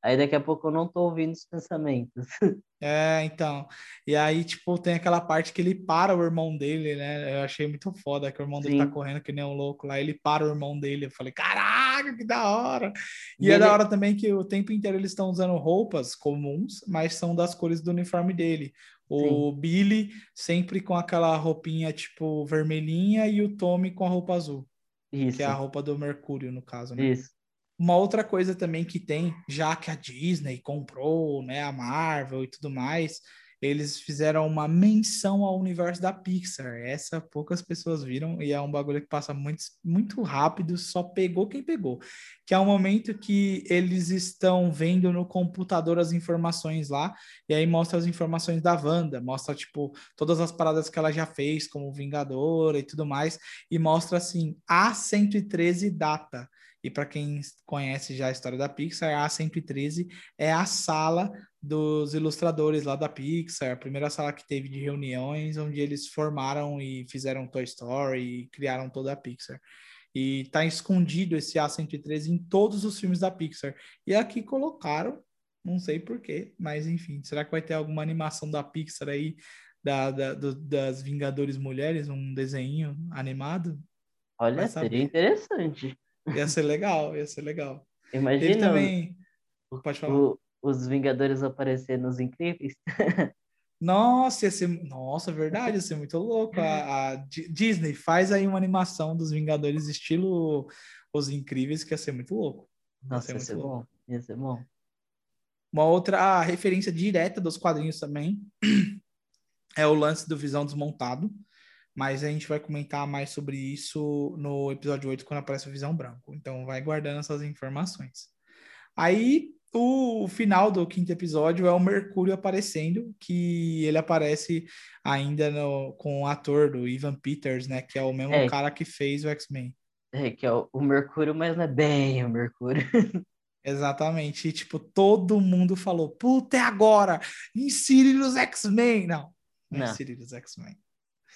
Aí daqui a pouco eu não tô ouvindo os pensamentos. [LAUGHS] É, então. E aí, tipo, tem aquela parte que ele para o irmão dele, né? Eu achei muito foda que o irmão Sim. dele tá correndo que nem um louco lá. Ele para o irmão dele. Eu falei, caraca, que da hora! E, e é ele... da hora também que o tempo inteiro eles estão usando roupas comuns, mas são das cores do uniforme dele. O Sim. Billy sempre com aquela roupinha, tipo, vermelhinha e o Tommy com a roupa azul. Isso. Que é a roupa do Mercúrio, no caso, né? Isso. Uma outra coisa também que tem, já que a Disney comprou, né, a Marvel e tudo mais, eles fizeram uma menção ao universo da Pixar. Essa poucas pessoas viram e é um bagulho que passa muito, muito rápido, só pegou quem pegou. Que é o momento que eles estão vendo no computador as informações lá, e aí mostra as informações da Wanda, mostra, tipo, todas as paradas que ela já fez como Vingadora e tudo mais, e mostra, assim, a 113 data. E para quem conhece já a história da Pixar, a 113 é a sala dos ilustradores lá da Pixar, a primeira sala que teve de reuniões, onde eles formaram e fizeram Toy Story e criaram toda a Pixar. E está escondido esse A113 em todos os filmes da Pixar. E aqui colocaram, não sei porquê, mas enfim, será que vai ter alguma animação da Pixar aí, da, da do, das Vingadores Mulheres, um desenho animado? Olha, seria interessante. Ia ser legal, ia ser legal. Imagina. Ele também. Pode falar. O, os Vingadores aparecer nos Incríveis. [LAUGHS] Nossa, ia ser... Nossa, verdade, ia ser muito louco. A, a, Disney faz aí uma animação dos Vingadores estilo Os Incríveis, que ia ser muito louco. Nossa, ia ser, ia ser bom. Ia ser bom. Uma outra referência direta dos quadrinhos também [CLEARS THROAT] é o lance do Visão Desmontado mas a gente vai comentar mais sobre isso no episódio 8, quando aparece o Visão Branco. Então, vai guardando essas informações. Aí, o final do quinto episódio é o Mercúrio aparecendo, que ele aparece ainda no, com o ator do Ivan Peters, né? Que é o mesmo é. cara que fez o X-Men. É, que é o, o Mercúrio, mas não é bem o Mercúrio. [LAUGHS] Exatamente. E, tipo, todo mundo falou, puta, é agora! Insire nos X-Men! Não, não, não. insire nos X-Men.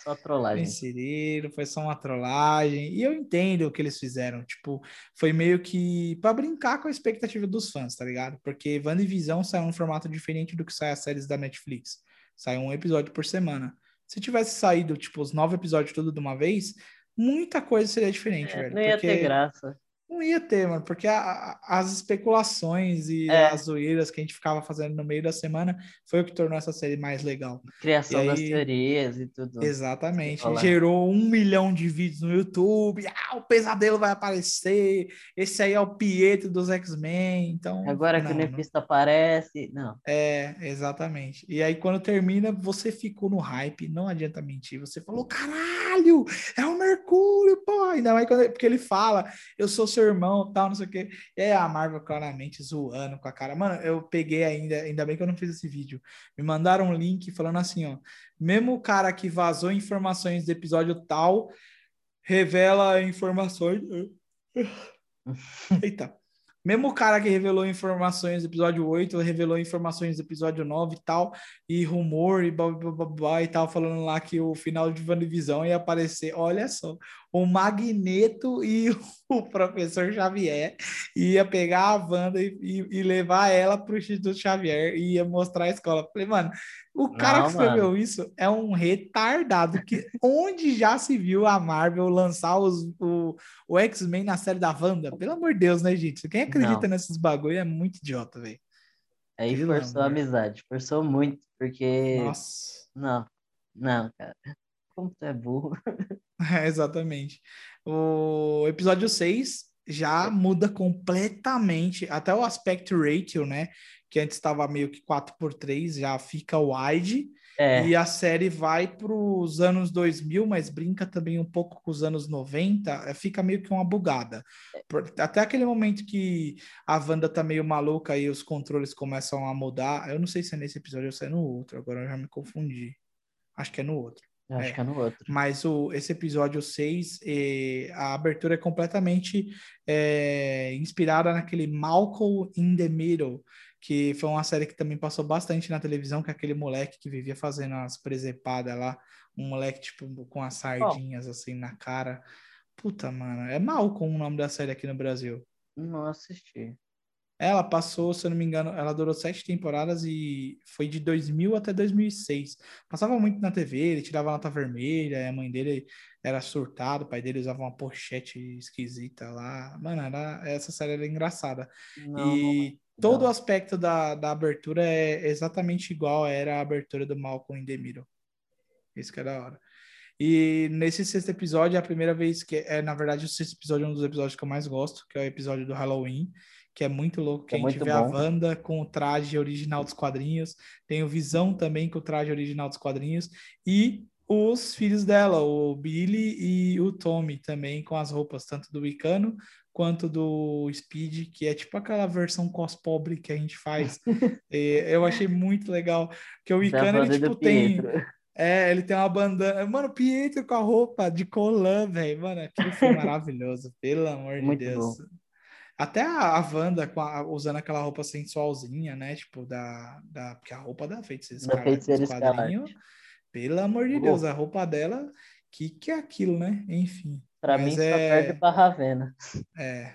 Só trollagem. Inseriram, foi só uma trollagem. E eu entendo o que eles fizeram. Tipo, foi meio que para brincar com a expectativa dos fãs, tá ligado? Porque WandaVision saiu um formato diferente do que sai as séries da Netflix. Sai um episódio por semana. Se tivesse saído, tipo, os nove episódios tudo de uma vez, muita coisa seria diferente, é, velho. Não ia porque... ter graça. Não ia ter, mano, porque a, a, as especulações e é. as zoeiras que a gente ficava fazendo no meio da semana foi o que tornou essa série mais legal. Criação aí, das teorias e tudo. Exatamente. Gerou um milhão de vídeos no YouTube. Ah, o pesadelo vai aparecer. Esse aí é o Pietro dos X-Men. Então, Agora não, que o Nefisto aparece. Não. É, exatamente. E aí, quando termina, você ficou no hype. Não adianta mentir. Você falou: caralho, é o Mercúrio, pô. ainda mais quando, porque ele fala, eu sou seu irmão, tal, não sei o quê. E aí a Marvel claramente zoando com a cara. Mano, eu peguei ainda, ainda bem que eu não fiz esse vídeo. Me mandaram um link falando assim, ó. Mesmo o cara que vazou informações do episódio tal, revela informações. [LAUGHS] Eita. Mesmo o cara que revelou informações do episódio 8, revelou informações do episódio 9 e tal, e rumor e blá, blá, blá, blá, e tal, falando lá que o final de WandaVision ia aparecer, olha só, o Magneto e [LAUGHS] o professor Xavier ia pegar a Wanda e, e, e levar ela para o Instituto Xavier e ia mostrar a escola. Falei, mano, o cara Não, que escreveu mano. isso é um retardado. Que onde já se viu a Marvel lançar os, o, o X-Men na série da Wanda? Pelo amor de Deus, né, gente? Quem acredita Não. nesses bagulho é muito idiota, velho. Aí Pelo forçou a amizade. Forçou muito, porque. Nossa. Não, não, cara. Como tu é burro. [LAUGHS] [LAUGHS] É, exatamente. O episódio 6 já muda completamente, até o aspect ratio, né? Que antes estava meio que 4 por 3 já fica wide. É, E a série vai para os anos 2000, mas brinca também um pouco com os anos 90, eh, fica meio que uma bugada. Por- Até aquele momento que a Wanda tá meio maluca e os controles começam a mudar. Eu não sei se é nesse episódio ou se é no outro, agora eu já me confundi. Acho que é no outro. Eu acho é. que é no outro. Mas o, esse episódio 6, eh, a abertura é completamente eh, inspirada naquele Malcolm in the Middle, que foi uma série que também passou bastante na televisão, que é aquele moleque que vivia fazendo as presepadas lá, um moleque tipo com as sardinhas assim na cara. Puta, mano, é Malcolm o nome da série aqui no Brasil. Não assisti. Ela passou, se eu não me engano, ela durou sete temporadas e foi de 2000 até 2006. Passava muito na TV, ele tirava nota vermelha, a mãe dele era surtada, o pai dele usava uma pochete esquisita lá. Mano, era, essa série era engraçada. Não, e não. todo o aspecto da, da abertura é exatamente igual era a abertura do Malcolm in the Middle. Isso que é da hora. E nesse sexto episódio, é a primeira vez que é, na verdade, o sexto episódio é um dos episódios que eu mais gosto, que é o episódio do Halloween, que é muito louco, que É a gente vê a bom. Wanda com o traje original dos quadrinhos, tem o Visão também com o traje original dos quadrinhos, e os filhos dela, o Billy e o Tommy também com as roupas, tanto do Wicano quanto do Speed, que é tipo aquela versão cos pobre que a gente faz. [LAUGHS] E eu achei muito legal, que o Wicano, ele tipo tem... É, ele tem uma bandana. Mano, Pietro com a roupa de colã, velho. Mano, aquilo foi [LAUGHS] maravilhoso, pelo amor de Deus. Até a, a Wanda a- usando aquela roupa sensualzinha, né? Tipo, da. da porque a roupa da Feiticeira Escarlate Escarlate. Pelo amor de. Deus, a roupa dela, que que é aquilo, né? Enfim. Pra Mas mim, só é- perde pra Ravena. É.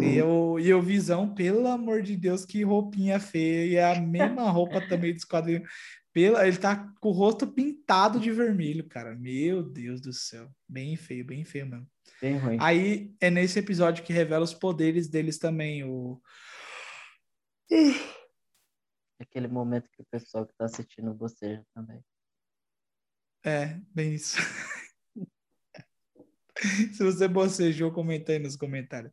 E o, e o Visão, pelo amor de Deus, que roupinha feia. E é a mesma roupa também dos quadrinhos. Pela, ele tá com o rosto pintado de vermelho, cara. Meu Deus do céu. Bem feio, bem feio mesmo. Bem ruim. Aí é nesse episódio que revela os poderes deles também. O... Aquele momento que o pessoal que tá assistindo boceja também. É, bem isso. [LAUGHS] Se você bocejou, comenta aí nos comentários.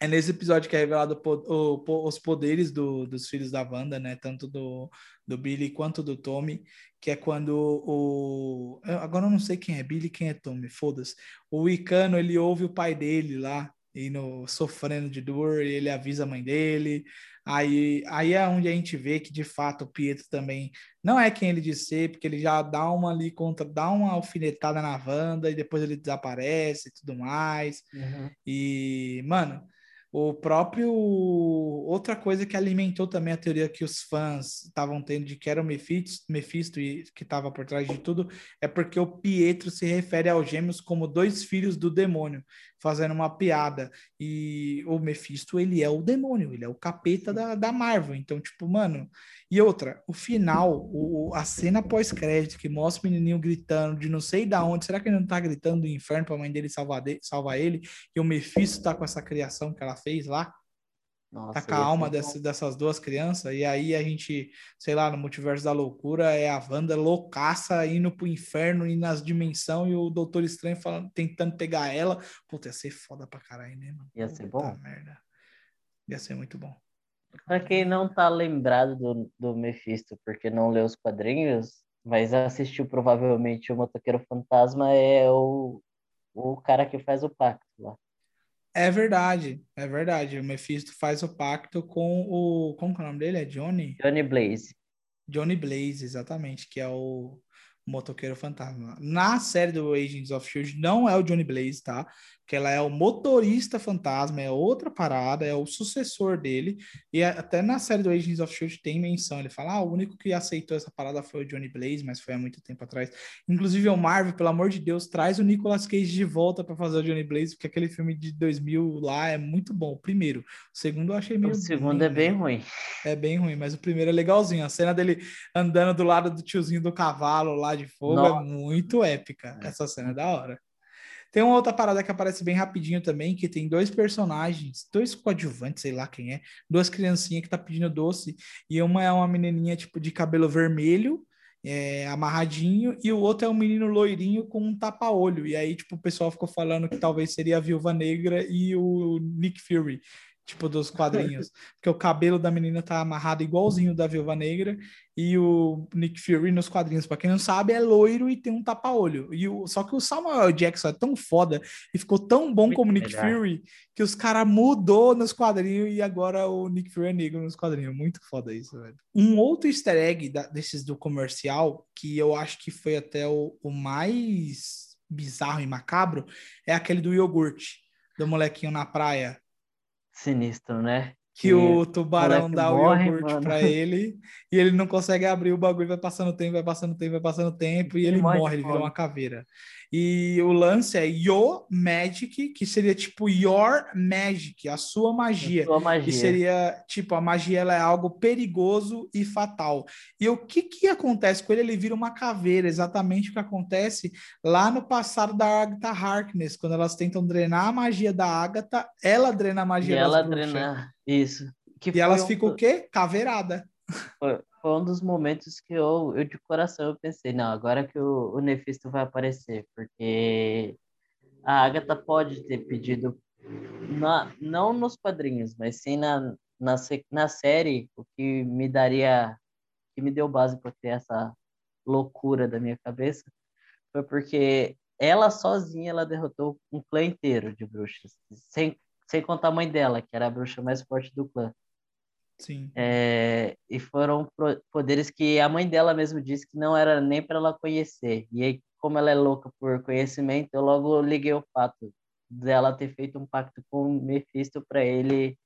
É nesse episódio que é revelado po- o- po- os poderes do- dos filhos da Wanda, né? Tanto do, do Billy quanto do Tommy, que é quando o. Agora eu não sei quem é Billy e quem é Tommy, foda-se. O Wicano, ele ouve o pai dele lá, indo, sofrendo de dor, e ele avisa a mãe dele. Aí, aí é onde a gente vê que, de fato, o Pietro também não é quem ele diz ser, porque ele já dá uma ali contra, dá uma alfinetada na Wanda e depois ele desaparece e tudo mais. Uhum. E, mano, o próprio. Outra coisa que alimentou também a teoria que os fãs estavam tendo de que era o Mephisto, Mephisto e que estava por trás de tudo, é porque o Pietro se refere aos gêmeos como dois filhos do demônio, fazendo uma piada. E o Mephisto, ele é o demônio, ele é o capeta da, da Marvel. Então, tipo, mano. E outra, o final, o, a cena pós-crédito que mostra o menininho gritando de não sei da onde, será que ele não tá gritando do inferno pra mãe dele salvar, de, salvar ele? E o Mephisto tá com essa criação que ela fez lá, Nossa, tá com a alma ser dessa- dessas duas crianças, e aí a gente, sei lá, no multiverso da loucura, é a Wanda loucaça indo pro inferno e nas dimensões, e o Doutor Estranho falando, tentando pegar ela. Puta, ia ser foda pra caralho, né, mano? Ia ser Puta bom. merda. Ia ser muito bom. Pra quem não tá lembrado do, do Mephisto porque não leu os quadrinhos, mas assistiu provavelmente o Motoqueiro Fantasma, é o, o cara que faz o pacto lá. É verdade, é verdade. O Mephisto faz o pacto com o. Como que é o nome dele? É Johnny? Johnny Blaze. Johnny Blaze, exatamente, que é o motoqueiro fantasma. Na série do Agents of Shield não é o Johnny Blaze, tá? Que ela é o motorista fantasma, é outra parada, é o sucessor dele. E até na série do Agents of Shield tem menção, ele fala: "Ah, o único que aceitou essa parada foi o Johnny Blaze, mas foi há muito tempo atrás". Inclusive o Marvel, pelo amor de Deus, traz o Nicolas Cage de volta para fazer o Johnny Blaze, porque aquele filme de 2000 lá é muito bom. O primeiro, o segundo eu achei meio O segundo é bem ruim. É bem ruim, mas o primeiro é legalzinho. A cena dele andando do lado do tiozinho do cavalo lá de fogo é Nossa. muito épica. Essa cena é da hora. Tem uma outra parada que aparece bem rapidinho também, que tem dois personagens, dois coadjuvantes, sei lá quem é, duas criancinhas que tá pedindo doce, e uma é uma menininha, tipo, de cabelo vermelho, é, amarradinho, e o outro é um menino loirinho com um tapa-olho. E aí, tipo, o pessoal ficou falando que talvez seria a Viúva Negra e o Nick Fury, tipo, dos quadrinhos. [LAUGHS] Porque o cabelo da menina tá amarrado igualzinho da Viúva Negra, e o Nick Fury nos quadrinhos, pra quem não sabe, é loiro e tem um tapa-olho. E o, só que o Samuel Jackson é tão foda e ficou tão bom Muito como Nick melhor. Fury que os caras mudou nos quadrinhos e agora o Nick Fury é negro nos quadrinhos. Muito foda isso, velho. Um outro easter egg da- desses do comercial, que eu acho que foi até o, o mais bizarro e macabro, é aquele do iogurte, do molequinho na praia. Sinistro, né? Que Que o tubarão dá o iogurte mano. pra ele e ele não consegue abrir o bagulho, vai passando tempo, vai passando tempo, vai passando tempo e Ele ele morre ele vira uma caveira. E o lance é Yo Magic, que seria tipo Your Magic, a sua magia. Sua magia. E seria, tipo, a magia ela é algo perigoso e fatal. E o que que acontece com ele? Ele vira uma caveira, exatamente o que acontece lá no passado da Agatha Harkness, quando elas tentam drenar a magia da Agatha, ela drena a E magia das ela drena. Isso. Que E elas um ficam o quê? Caveirada. Foi, um dos momentos que eu, eu de coração eu pensei, não, agora que o, o Nefisto vai aparecer, porque a Agatha pode ter pedido, na, não nos quadrinhos, mas sim na, na, na série, o que me daria, que me deu base para ter essa loucura da minha cabeça, foi porque ela sozinha ela derrotou um clã inteiro de bruxas, sem, sem contar a mãe dela, que era a bruxa mais forte do clã. Sim. É, e foram poderes que a mãe dela mesmo disse que não era nem para ela conhecer. E aí, como ela é louca por conhecimento, eu logo liguei o fato dela ter feito um pacto com o Mephisto para ele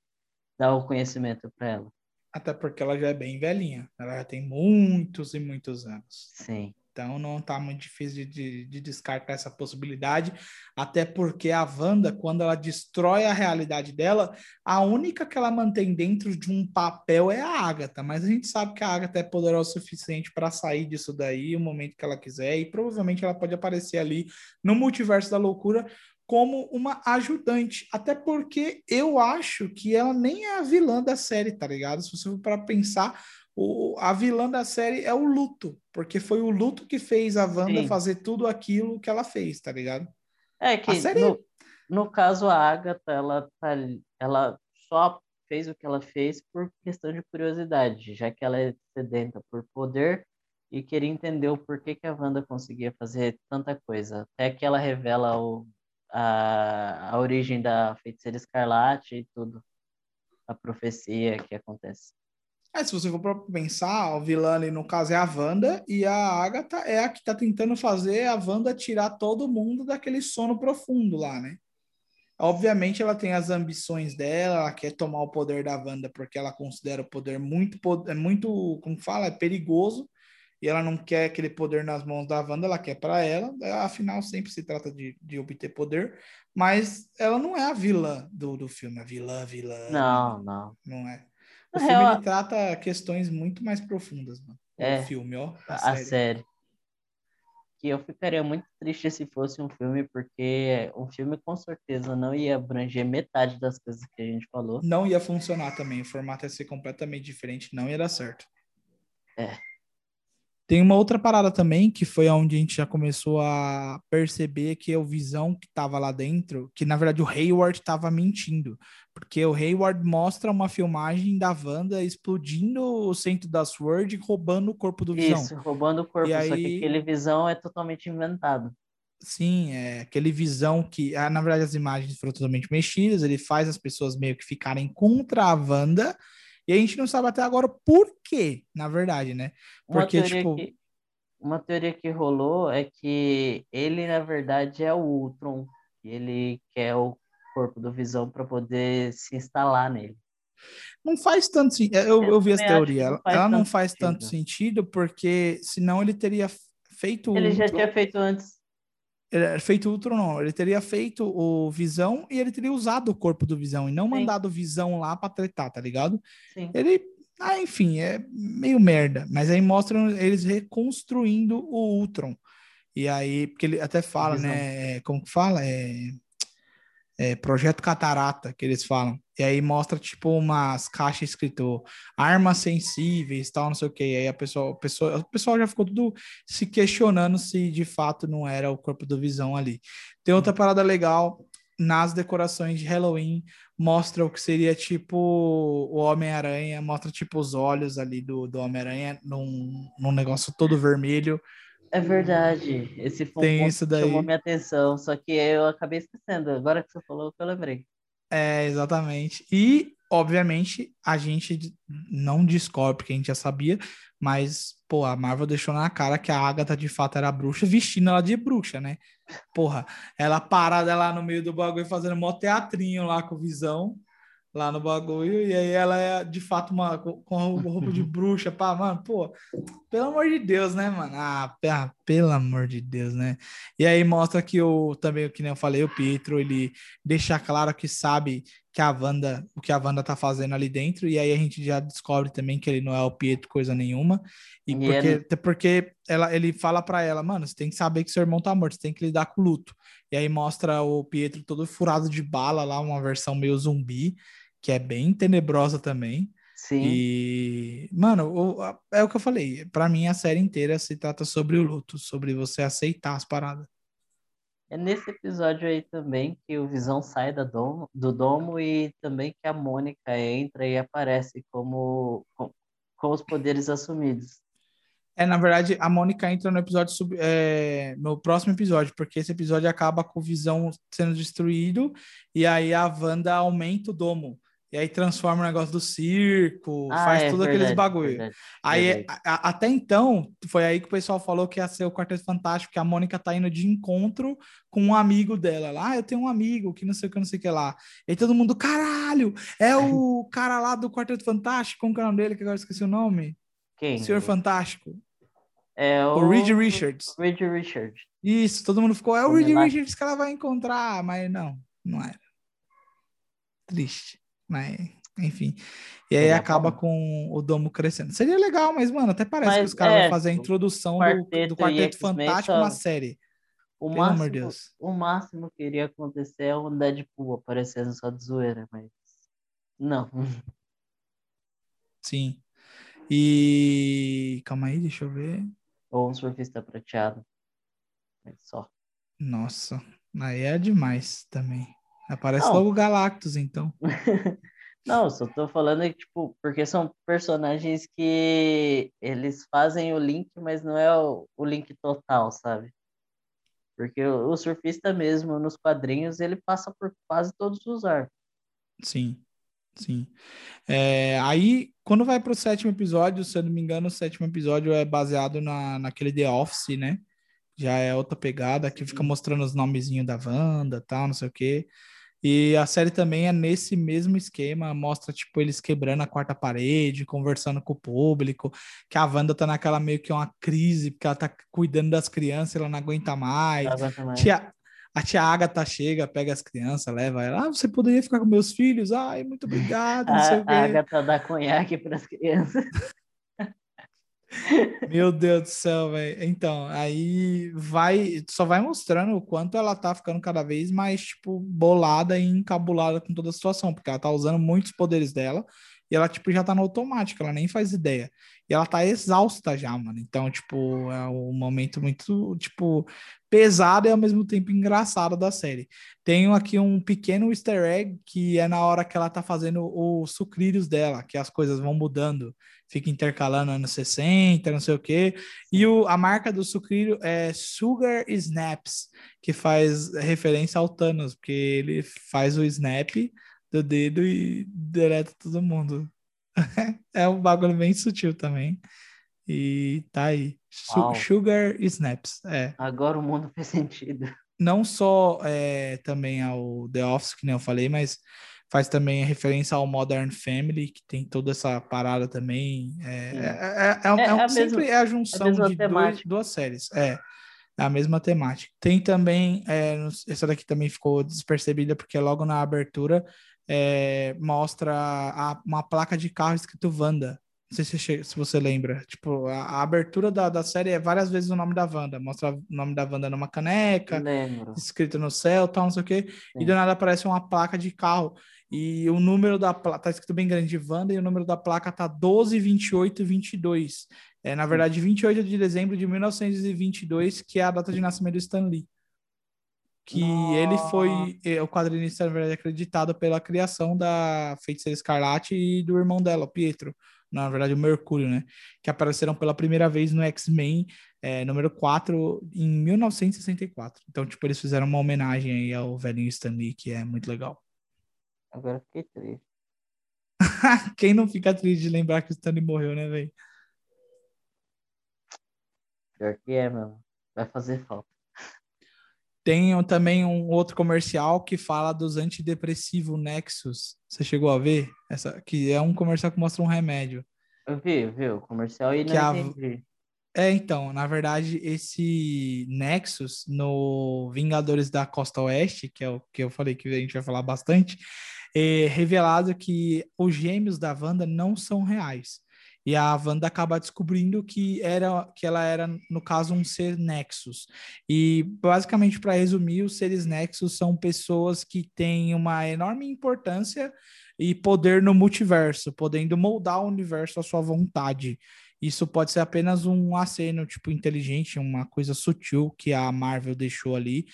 dar o conhecimento para ela. Até porque ela já é bem velhinha. Ela já tem muitos e muitos anos. Sim. Então não tá muito difícil de, de, de descartar essa possibilidade, até porque a Wanda, quando ela destrói a realidade dela, a única que ela mantém dentro de um papel é a Agatha, mas a gente sabe que a Agatha é poderosa o suficiente para sair disso daí o momento que ela quiser, e provavelmente ela pode aparecer ali no multiverso da loucura como uma ajudante, até porque eu acho que ela nem é a vilã da série, tá ligado? Se você for para pensar, o, a vilã da série é o luto, porque foi o luto que fez a Wanda Sim. fazer tudo aquilo que ela fez, tá ligado? É que A série- no, no caso a Agatha, ela tá, ela só fez o que ela fez por questão de curiosidade, já que ela é sedenta por poder e queria entender o porquê que a Wanda conseguia fazer tanta coisa, até que ela revela o, a, a origem da feiticeira escarlate e tudo, a profecia que acontece. É, se você for pensar, o vilã ali no caso é a Wanda e a Agatha é a que tá tentando fazer a Wanda tirar todo mundo daquele sono profundo lá, né? Obviamente ela tem as ambições dela, ela quer tomar o poder da Wanda porque ela considera o poder muito, é muito, como fala, é perigoso e ela não quer aquele poder nas mãos da Wanda, ela quer para ela, afinal sempre se trata de, de obter poder, mas ela não é a vilã do, do filme, a vilã, vilã, Não, não. não é. O filme real, trata questões muito mais profundas, mano. É, o filme, ó, a, a série. série. Que eu ficaria muito triste se fosse um filme, porque um filme com certeza não ia abranger metade das coisas que a gente falou. Não ia funcionar também, o formato ia ser completamente diferente, não ia dar certo. É. Tem uma outra parada também, que foi onde a gente já começou a perceber que é o Visão que estava lá dentro, que na verdade o Hayward estava mentindo, porque o Hayward mostra uma filmagem da Wanda explodindo o centro da Sword e roubando o corpo do Visão. Isso, roubando o corpo, E só que aí- aquele visão é totalmente inventado. Sim, é aquele visão que, ah, na verdade, as imagens foram totalmente mexidas, ele faz as pessoas meio que ficarem contra a Wanda, e a gente não sabe até agora por quê, na verdade, né? Uma Porque, teoria tipo, que, uma teoria que rolou é que ele, na verdade, é o Ultron. e Ele quer o corpo do Visão para poder se instalar nele. não faz tanto sentido. Eu, Eu eu vi essa teoria. Ela, ela não faz tanto sentido. sentido, porque senão ele teria feito Ele já tinha feito antes. Ele- feito o Ultron, não. Ele teria feito o Visão e ele teria usado o corpo do Visão e não Sim. mandado o Visão lá pra tretar, tá ligado? Sim. Ele, ah, enfim, é meio merda. Mas aí mostram eles reconstruindo o Ultron. E aí, porque ele até fala, né? é, Como que fala? É, é, Projeto Catarata, que eles falam. E aí mostra, tipo, umas caixas escrito armas sensíveis, tal, não sei o que. Aí a pessoa, pessoa, o pessoal já ficou tudo se questionando se de fato não era o corpo do Visão ali. Tem outra parada legal. Nas decorações de Halloween, mostra o que seria tipo o Homem-Aranha, mostra tipo os olhos ali do, do Homem-Aranha num, num negócio todo vermelho. É verdade. Esse foi um Tem ponto isso que daí. chamou minha atenção, só que eu acabei esquecendo. Agora que você falou, que eu lembrei. É, exatamente. E, obviamente, a gente não descobre, porque a gente já sabia, mas, pô, a Marvel deixou na cara que a Agatha de fato era bruxa, vestindo ela de bruxa, né? Porra, ela parada lá no meio do bagulho, fazendo mó teatrinho lá com visão, lá no bagulho, e aí ela é de fato uma com roupa de [LAUGHS] bruxa, pá, mano, pô, pelo amor de Deus, né, mano? Ah, pe- pelo amor de Deus, né? E aí mostra que o também, o que nem eu falei, o Pietro, ele deixa claro que sabe que a Wanda, o que a Wanda tá fazendo ali dentro, e aí a gente já descobre também que ele não é o Pietro coisa nenhuma, e E porque, até porque ela, ele fala pra ela, mano, você tem que saber que seu irmão tá morto, você tem que lidar com o luto. E aí mostra o Pietro todo furado de bala lá, uma versão meio zumbi, que é bem tenebrosa também. Sim. E, mano, é o que eu falei. Pra mim, a série inteira se trata sobre o luto, sobre você aceitar as paradas. É nesse episódio aí também que o Visão sai da domo, do domo e também que a Mônica entra e aparece como com, com os poderes assumidos. É, na verdade, a Mônica entra no episódio sub- é, no próximo episódio, porque esse episódio acaba com o Visão sendo destruído e aí a Wanda aumenta o domo. E aí transforma o negócio do circo, Ah, faz é tudo aqueles verdade, bagulho. verdade, Aí, verdade. a- até então, foi aí que o pessoal falou que ia ser o Quarteto Fantástico, que a Mônica tá indo de encontro com um amigo dela. Lá, ah, eu tenho um amigo que não sei o que, não sei o que lá. E aí todo mundo, caralho, é o [LAUGHS] cara lá do Quarteto Fantástico, como que é o nome dele, que agora eu esqueci o nome? Quem? Senhor Fantástico. É o, O Reed Richards. Reed Richard. Isso, todo mundo ficou, é o Homem Reed lá. Richards que ela vai encontrar, mas não, não era. Triste, mas enfim. E aí Seria acaba bom. com o domo crescendo. Seria legal, mas, mano, até parece que Mas, os caras é, vão fazer a o introdução do, Quarteto do e Quarteto Fantástico só- na série. O Pelo amor máximo, de Deus. o máximo que iria acontecer é um Deadpool aparecendo só de zoeira, mas não. Sim. E. Calma aí, deixa eu ver. Ou um surfista prateado. Mas só. Nossa, aí é demais também. Aparece Não. logo Galactus, então. [LAUGHS] Não, só tô falando tipo, porque são personagens que eles fazem o link, mas não é o, o link total, sabe? Porque o, o surfista mesmo, nos quadrinhos, ele passa por quase todos os arcos. Sim, sim. É, aí, quando vai pro sétimo episódio, se eu não me engano, o sétimo episódio é baseado na, naquele The Office, né? Já é outra pegada, que fica mostrando os nomezinhos da Wanda, tal, não sei o quê. E a série também é nesse mesmo esquema, mostra, tipo, eles quebrando a quarta parede, conversando com o público, que a Wanda tá naquela meio que uma crise, porque ela tá cuidando das crianças, ela não aguenta mais. Tia, a tia Agatha chega, pega as crianças, leva ela. Ah, você poderia ficar com meus filhos? Ai, muito obrigado, A, a Agatha dá conhaque para as crianças. [LAUGHS] Meu Deus do céu, velho. Então, aí vai, só vai mostrando o quanto ela tá ficando cada vez mais, tipo, bolada e encabulada com toda a situação, porque ela tá usando muitos poderes dela. E ela, tipo, já tá no automático, ela nem faz ideia. E ela tá exausta já, mano. Então, tipo, é um momento muito, tipo, pesado e ao mesmo tempo engraçado da série. Tenho aqui um pequeno easter egg que é na hora que ela tá fazendo os sucrilhos dela, que as coisas vão mudando, fica intercalando anos 60, não sei o quê. E o, a marca do sucrilho é Sugar Snaps, que faz referência ao Thanos, porque ele faz o snap do dedo e deleta todo mundo. [LAUGHS] é um bagulho bem sutil também. E tá aí. Su Sugar Snaps. É. Agora o mundo [LAUGHS] fez sentido. Não só é, também ao The Office, que nem eu falei, mas faz também referência ao Modern Family, que tem toda essa parada também. É, é, é, é, é sempre mesma, é a junção de dois, duas séries. É. É a mesma temática. Tem também, é, essa daqui também ficou despercebida, porque logo na abertura é, mostra a, uma placa de carro escrito Wanda. Não sei se, se você lembra. Tipo, a, a, abertura da, da série é várias vezes o nome da Wanda. Mostra o nome da Wanda numa caneca, Lembro. escrito no céu, tal, não sei o quê. Sim. E do nada aparece uma placa de carro. E o número da placa, tá escrito bem grande, Wanda, e o número da placa tá 122822. É, na verdade, 28 de dezembro de 1922, que é a data de nascimento do Stan Lee que Nossa. ele foi é, o quadrinista na verdade acreditado pela criação da Feiticeira Escarlate e do irmão dela, o Pietro, na verdade o Mercúrio, né, que apareceram pela primeira vez no X-Men é, número 4 em 1964. Então, tipo, eles fizeram uma homenagem aí ao velhinho Stan Lee, que é muito legal. Agora fiquei triste. [LAUGHS] Quem não fica triste de lembrar que o Stanley morreu, né, velho? Pior que é, mano. Vai fazer falta. Tem também um outro comercial que fala dos antidepressivos Nexus. Você chegou a ver? Essa, que é um comercial que mostra um remédio. Eu vi, eu vi o comercial e não a... entendi. É, então, na verdade, esse Nexus no Vingadores da Costa Oeste, que é o que eu falei que a gente vai falar bastante, é revelado que os gêmeos da Wanda não são reais. E a Wanda acaba descobrindo que era que ela era, no caso, um ser Nexus. E basicamente, para resumir, os seres Nexus são pessoas que têm uma enorme importância e poder no multiverso, podendo moldar o universo à sua vontade. Isso pode ser apenas um aceno, tipo, inteligente, uma coisa sutil que a Marvel deixou ali,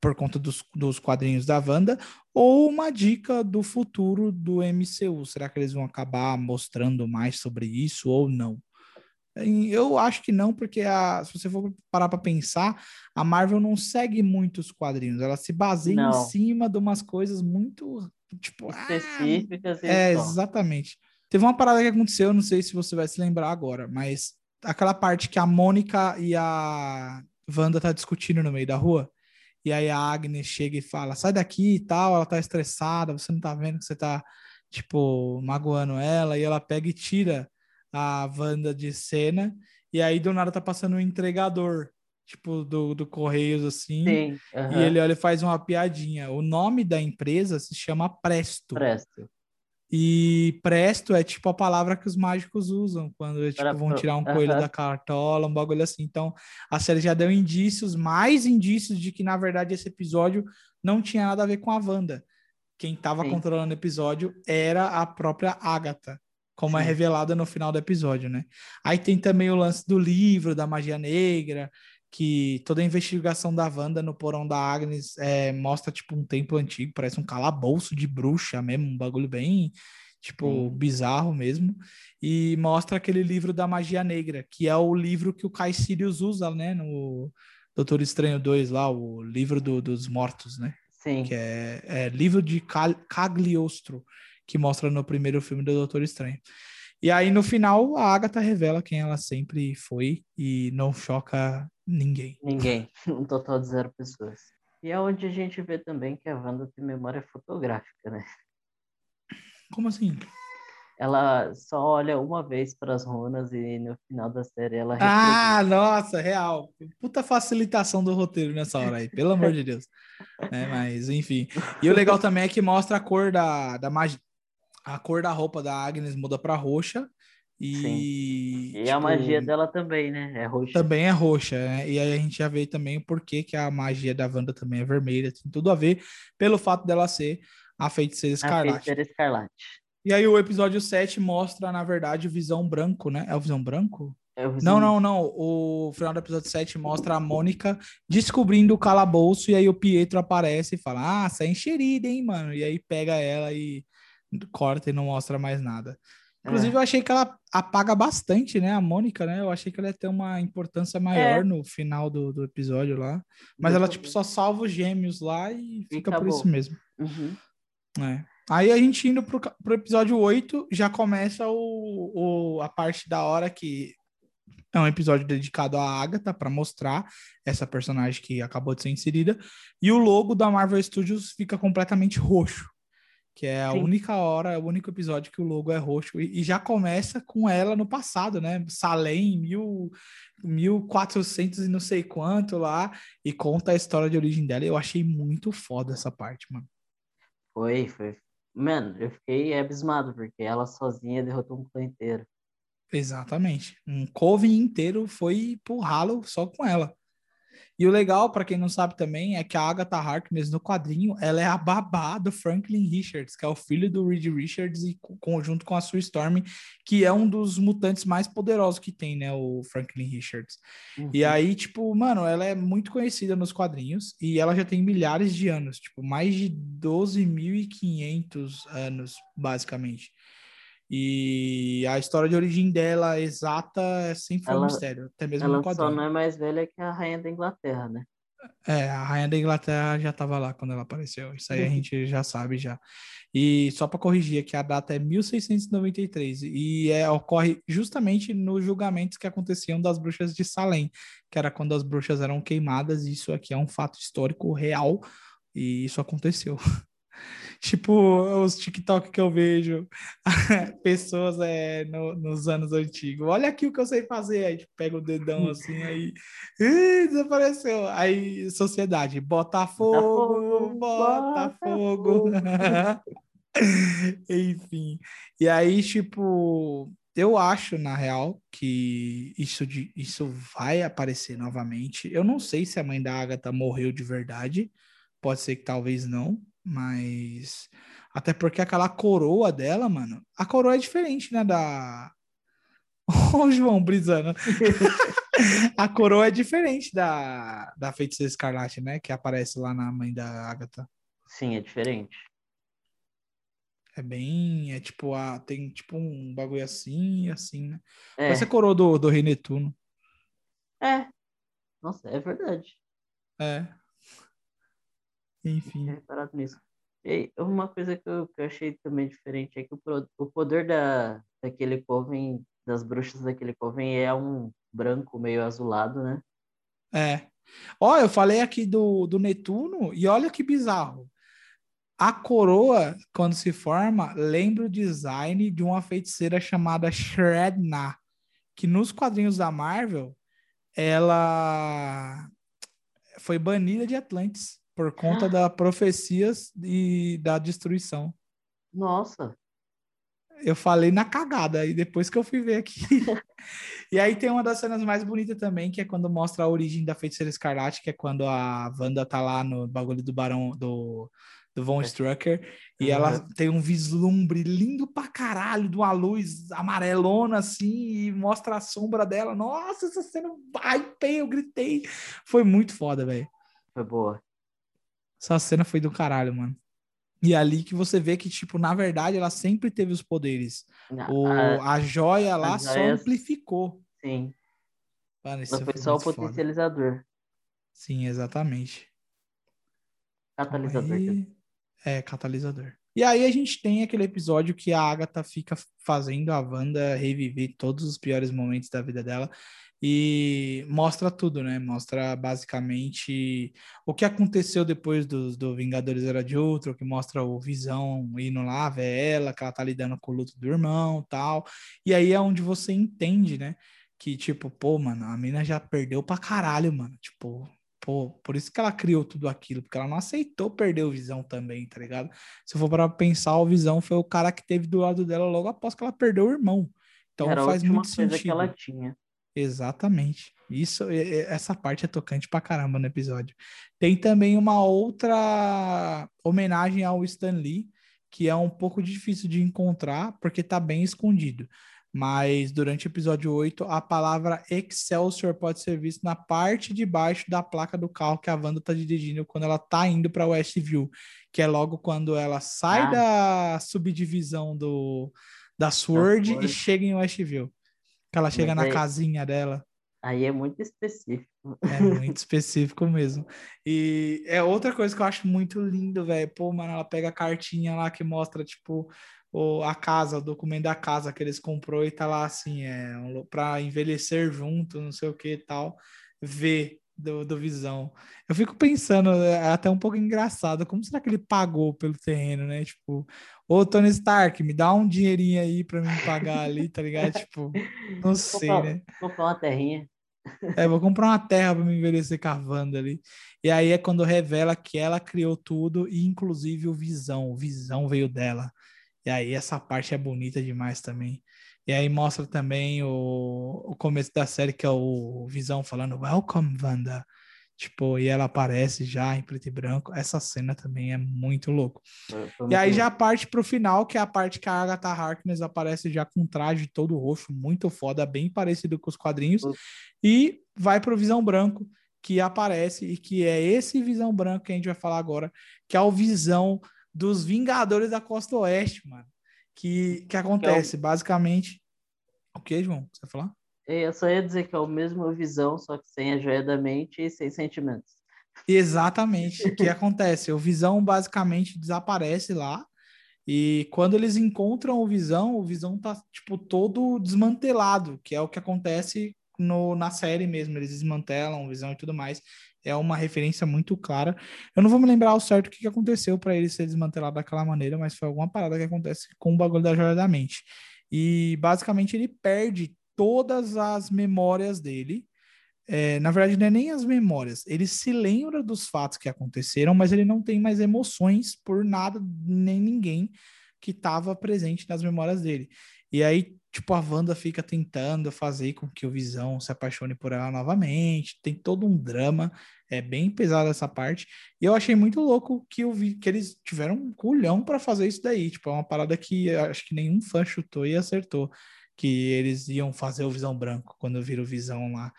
por conta dos, dos quadrinhos da Wanda, ou uma dica do futuro do MCU. Será que eles vão acabar mostrando mais sobre isso ou não? Eu acho que não, porque a, se você for parar para pensar, a Marvel não segue muitos quadrinhos, ela se baseia não. em cima de umas coisas muito tipo específicas. Ah, é, exatamente. Teve uma parada que aconteceu, não sei se você vai se lembrar agora, mas aquela parte que a Mônica e a Wanda tá discutindo no meio da rua, e aí a Agnes chega e fala: sai daqui e tal, ela tá estressada, você não tá vendo que você tá, tipo, magoando ela, e ela pega e tira a Wanda de cena, e aí do nada tá passando um entregador, tipo, do, do Correios, assim, Sim, e ele olha e faz uma piadinha. O nome da empresa se chama Presto. Presto. E presto é tipo a palavra que os mágicos usam quando tipo, vão tirar um coelho uhum. da cartola, um bagulho assim. Então, a série já deu indícios, mais indícios de que, na verdade, esse episódio não tinha nada a ver com a Wanda. Quem estava controlando o episódio era a própria Agatha, como é Sim. é revelada no final do episódio, né? Aí tem também o lance do livro, da magia negra, que toda a investigação da Wanda no porão da Agnes é, mostra, tipo, um templo antigo, parece um calabouço de bruxa mesmo, um bagulho bem, tipo, hum. bizarro mesmo. E mostra aquele livro da magia negra, que é o livro que o Kai Sirius usa, né, no Doutor Estranho 2 lá, o livro do, dos mortos, né? Sim. Que é, é livro de Cagliostro, que mostra no primeiro filme do Doutor Estranho. E aí, no final, a Agatha revela quem ela sempre foi e não choca Ninguém. Ninguém. [LAUGHS] Um total de zero pessoas. E é onde a gente vê também que a Wanda tem memória fotográfica, né? Como assim? Ela só olha uma vez para as runas e no final da série ela. Ah, nossa, real. Puta facilitação do roteiro nessa hora aí, pelo amor de Deus. [LAUGHS] É, mas, enfim. E o legal também é que mostra a cor da, da magia. A cor da roupa da Agnes muda para roxa e, Sim. e tipo, a magia dela também, né? É roxa. Também é roxa, né? E aí a gente já vê também o porquê que a magia da Wanda também é vermelha. Tem tudo a ver pelo fato dela ser a feiticeira escarlate. A feiticeira escarlate. E aí o episódio 7 mostra, na verdade, o Visão Branco, né? É o Visão Branco? É o Não, Visão- não, não. O final do episódio 7 mostra a Mônica descobrindo o calabouço e aí o Pietro aparece e fala: Ah, você é enxerida, hein, mano? E aí pega ela e corta e não mostra mais nada. Inclusive, É. eu achei que ela apaga bastante, né? A Mônica, né? Eu achei que ela ia ter uma importância maior É. no final do, do episódio lá. Mas ela, Deixa eu tipo, só salva os gêmeos lá e fica por isso mesmo. Uhum. É. Aí a gente indo pro, pro episódio 8, já começa o, o- a parte da hora que é um episódio dedicado à Agatha para mostrar essa personagem que acabou de ser inserida. E o logo da Marvel Studios fica completamente roxo. Que é a Sim. única hora, é o único episódio que o logo é roxo. E, e já começa com ela no passado, né? Salem, mil, 1400 e não sei quanto lá. E conta a história de origem dela. Eu achei muito foda essa parte, mano. Foi, foi. Mano, eu fiquei abismado, porque ela sozinha derrotou um clã inteiro. Exatamente. Um coven inteiro foi pro ralo só com ela. E o legal, para quem não sabe também, é que a Agatha Harkness no quadrinho, ela é a babá do Franklin Richards, que é o filho do Reed Richards e co- conjunto com a Sue Storm, que é um dos mutantes mais poderosos que tem, né, o Franklin Richards. E Uhum. aí, tipo, mano, ela é muito conhecida nos quadrinhos e ela já tem milhares de anos, tipo, mais de 12.500 anos, basicamente. E a história de origem dela exata é sempre um Ela- mistério, até mesmo Ela no só quadrinho. não é mais velha que a rainha da Inglaterra, né? É, a rainha da Inglaterra já estava lá quando ela apareceu. Isso aí a gente já sabe já. E só para corrigir aqui, a data é 1693 e é, ocorre justamente nos julgamentos que aconteciam das bruxas de Salem, que era quando as bruxas eram queimadas. Isso aqui é um fato histórico real e isso aconteceu. [LAUGHS] tipo, os TikTok que eu vejo, [LAUGHS] pessoas é, no- nos anos antigos. Olha aqui o que eu sei fazer. Aí tipo, pega o dedão assim, aí Ih, desapareceu. Aí, sociedade, Botafogo, Botafogo. [LAUGHS] Enfim. E aí, tipo, eu acho, na real, que isso, de, isso vai aparecer novamente. Eu não sei se a mãe da Agatha morreu de verdade. Pode ser que talvez não, mas. Até porque aquela coroa dela, mano. A coroa é diferente, né? Da. [LAUGHS] Ô, João brisando. [LAUGHS] A coroa é diferente da, da feiticeira escarlate, né? Que aparece lá na mãe da Agatha. Sim, é diferente. É bem. É tipo, a, tem tipo um bagulho assim e assim, né? É, Parece a coroa do, do Rei Netuno. é. Nossa, é verdade. É. Enfim. reparado nisso. E uma coisa que eu, que eu achei também diferente é que o, o poder da, daquele coven, das bruxas daquele coven é um branco meio azulado, né? É. Ó, eu falei aqui do, do Netuno e olha que bizarro. A coroa, quando se forma, lembra o design de uma feiticeira chamada Shredna, que nos quadrinhos da Marvel, ela foi banida de Atlantis por conta das profecias e da destruição. Nossa, Eu falei na cagada, e depois que eu fui ver aqui. [LAUGHS] e aí tem uma das cenas mais bonitas também, que é quando mostra a origem da feiticeira escarlate, que é quando a Wanda tá lá no bagulho do barão do, do Von Strucker, e ela Uhum. tem um vislumbre lindo pra caralho, de uma luz amarelona assim, e mostra a sombra dela. Nossa, essa cena, ai, eu gritei. Foi muito foda, velho. foi boa. Essa cena foi do caralho, mano. E é ali que você vê que, tipo, na verdade, ela sempre teve os poderes. O, Ah, a joia lá as só amplificou. sim, Mano, ela foi foi só o muito foda. potencializador, Sim, exatamente. catalisador. Aí- É, catalisador. E aí a gente tem aquele episódio que a Agatha fica fazendo a Wanda reviver todos os piores momentos da vida dela e mostra tudo, né? Mostra basicamente o que aconteceu depois do, do Vingadores Era de Ultron, que mostra o Visão indo lá ver ela, que ela tá lidando com o luto do irmão tal. E aí é onde você entende, né? Que tipo, pô, mano, a mina já perdeu pra caralho, mano. Tipo, Pô, por isso que ela criou tudo aquilo, porque ela não aceitou perder o Visão também, tá ligado? Se for para pensar, o Visão foi o cara que teve do lado dela logo após que ela perdeu o irmão. Então Era a faz última muito coisa sentido. que ela tinha. Exatamente. Isso, essa parte é tocante pra caramba no episódio. Tem também uma outra homenagem ao Stan Lee, que é um pouco difícil de encontrar, porque tá bem escondido. Mas durante o episódio 8, a palavra Excelsior pode ser vista na parte de baixo da placa do carro que a Wanda tá dirigindo quando ela tá indo para Westview, que é logo quando ela sai ah. da subdivisão do, da Sword e chega em Westview. Que ela chega Mas na aí, casinha dela. Aí é muito específico. É muito específico mesmo. E é outra coisa que eu acho muito lindo, velho. Pô, mano, ela pega a cartinha lá que mostra, tipo, o, a casa, o documento da casa que eles comprou e tá lá assim, é para envelhecer junto, não sei o que e tal, ver do, do Visão. Eu fico pensando, é até um pouco engraçado, como será que ele pagou pelo terreno, né? Tipo, ô Tony Stark, me dá um dinheirinho aí para mim pagar ali, tá ligado? Tipo, não sei, né? Comprar uma terrinha. É, vou comprar uma terra para me envelhecer cavando ali. E aí é quando revela que ela criou tudo, e inclusive o Visão. O Visão veio dela. E aí essa parte é bonita demais também. E aí mostra também o, o começo da série, que é o Visão falando Welcome, Wanda. Tipo, e ela aparece já em preto e branco. Essa cena também é muito louco. É, e aí já parte pro final, que é a parte que a Agatha Harkness aparece já com um traje todo roxo, muito foda, bem parecido com os quadrinhos. E vai pro Visão Branco, que aparece, e que é esse Visão Branco que a gente vai falar agora, que é o Visão dos Vingadores da Costa Oeste, mano. Que, que acontece, é o... basicamente. O que, João? Você vai falar? Eu só ia dizer que é a mesma visão, só que sem a joia da mente e sem sentimentos. Exatamente. o que [LAUGHS] acontece? O Visão basicamente desaparece lá. E quando eles encontram o Visão, o Visão tá, tipo, todo desmantelado, que é o que acontece no, na série mesmo. Eles desmantelam o Visão e tudo mais é uma referência muito clara. Eu não vou me lembrar ao certo o que, aconteceu para ele ser desmantelado daquela maneira, mas foi alguma parada que acontece com o bagulho da joia da mente. E basicamente ele perde todas as memórias dele. É, na verdade, não é nem as memórias. Ele se lembra dos fatos que aconteceram, mas ele não tem mais emoções por nada, nem ninguém que estava presente nas memórias dele. E aí, tipo, a Wanda fica tentando fazer com que o Visão se apaixone por ela novamente. Tem todo um drama. É bem pesada essa parte. E eu achei muito louco que eu vi que eles tiveram um culhão para fazer isso daí. Tipo, é uma parada que acho que nenhum fã chutou e acertou. Que eles iam fazer o Visão Branco quando viram o Visão lá.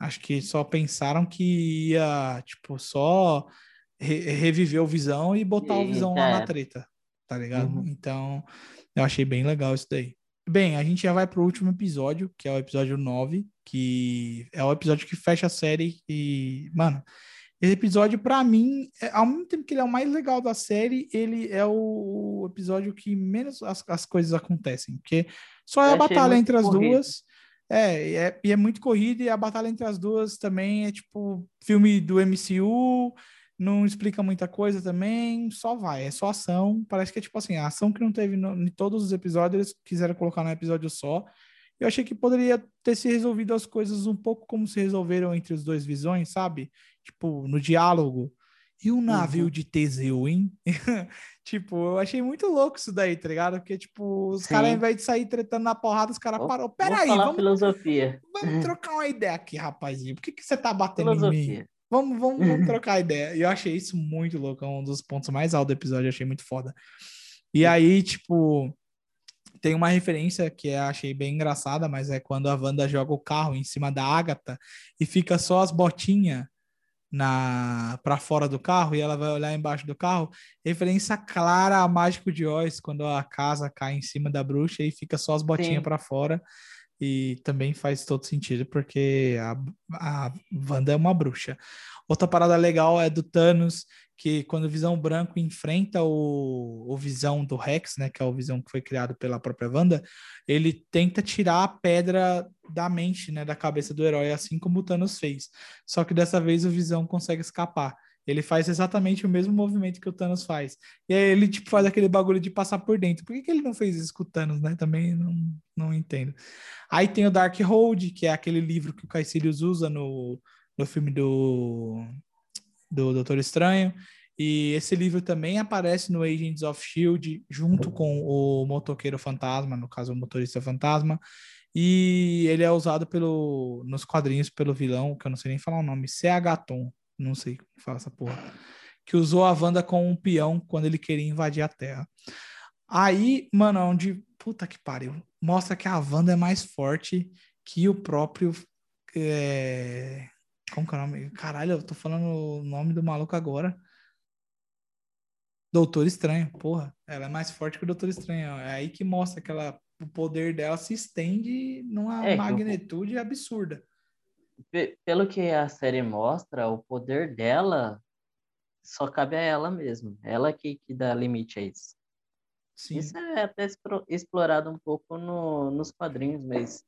Acho que só pensaram que ia, tipo, só re reviver o Visão e botar e, o Visão lá na treta, tá ligado? Uhum. Então, eu achei bem legal isso daí. Bem, a gente já vai pro último episódio, que é o episódio 9, que é o episódio que fecha a série e, mano, esse episódio para mim, é, ao mesmo tempo que ele é o mais legal da série, ele é o episódio que menos as, as coisas acontecem, porque só é a batalha entre as corrido. duas. É, é, e é muito corrida, e a batalha entre as duas também é tipo filme do MCU, não explica muita coisa também, só vai, é só ação. Parece que é tipo assim, a ação que não teve no, em todos os episódios, eles quiseram colocar num episódio só. Eu achei que poderia ter se resolvido as coisas um pouco como se resolveram entre os dois visões, sabe? Tipo, no diálogo. E o navio uhum. de Teseu, hein? [LAUGHS] tipo, eu achei muito louco isso daí, tá ligado? Porque, tipo, os caras, ao invés de sair tretando na porrada, os caras pararam. Peraí, vamos. Filosofia. Vamos trocar uma ideia aqui, rapazinho. Por que, que você tá batendo filosofia. em mim? Vamos, vamos, vamos trocar ideia. E eu achei isso muito louco. É um dos pontos mais altos do episódio. Eu achei muito foda. E aí, tipo, tem uma referência que eu achei bem engraçada, mas é quando a Wanda joga o carro em cima da Agatha e fica só as botinhas na para fora do carro e ela vai olhar embaixo do carro. Referência clara a Mágico de Oz, quando a casa cai em cima da bruxa e fica só as botinhas para fora. E também faz todo sentido, porque a, a Wanda é uma bruxa. Outra parada legal é do Thanos, que quando o Visão Branco enfrenta o, o Visão do Rex, né, que é o Visão que foi criado pela própria Wanda, ele tenta tirar a pedra da mente, né, da cabeça do herói, assim como o Thanos fez. Só que dessa vez o Visão consegue escapar. Ele faz exatamente o mesmo movimento que o Thanos faz. E aí ele, tipo, faz aquele bagulho de passar por dentro. Por que, que ele não fez isso com o Thanos, né? Também não, não entendo. Aí tem o Dark Hold, que é aquele livro que o Caecilius usa no, no filme do, do Doutor Estranho. E esse livro também aparece no Agents of S.H.I.E.L.D., junto com o motoqueiro fantasma, no caso, o motorista fantasma. E ele é usado pelo, nos quadrinhos pelo vilão, que eu não sei nem falar o nome, C.H. Não sei como fala essa porra. que usou a Wanda como um peão quando ele queria invadir a Terra. Aí, mano, onde. Puta que pariu. Mostra que a Wanda é mais forte que o próprio. É... Como que é o nome? Caralho, eu tô falando o nome do maluco agora. Doutor Estranho, porra. Ela é mais forte que o Doutor Estranho. É aí que mostra que ela, o poder dela se estende numa É, magnitude absurda. Pe- Pelo que a série mostra, o poder dela só cabe a ela mesma. Ela que, que dá limite a isso. Sim. Isso é até explorado um pouco no, nos quadrinhos, mas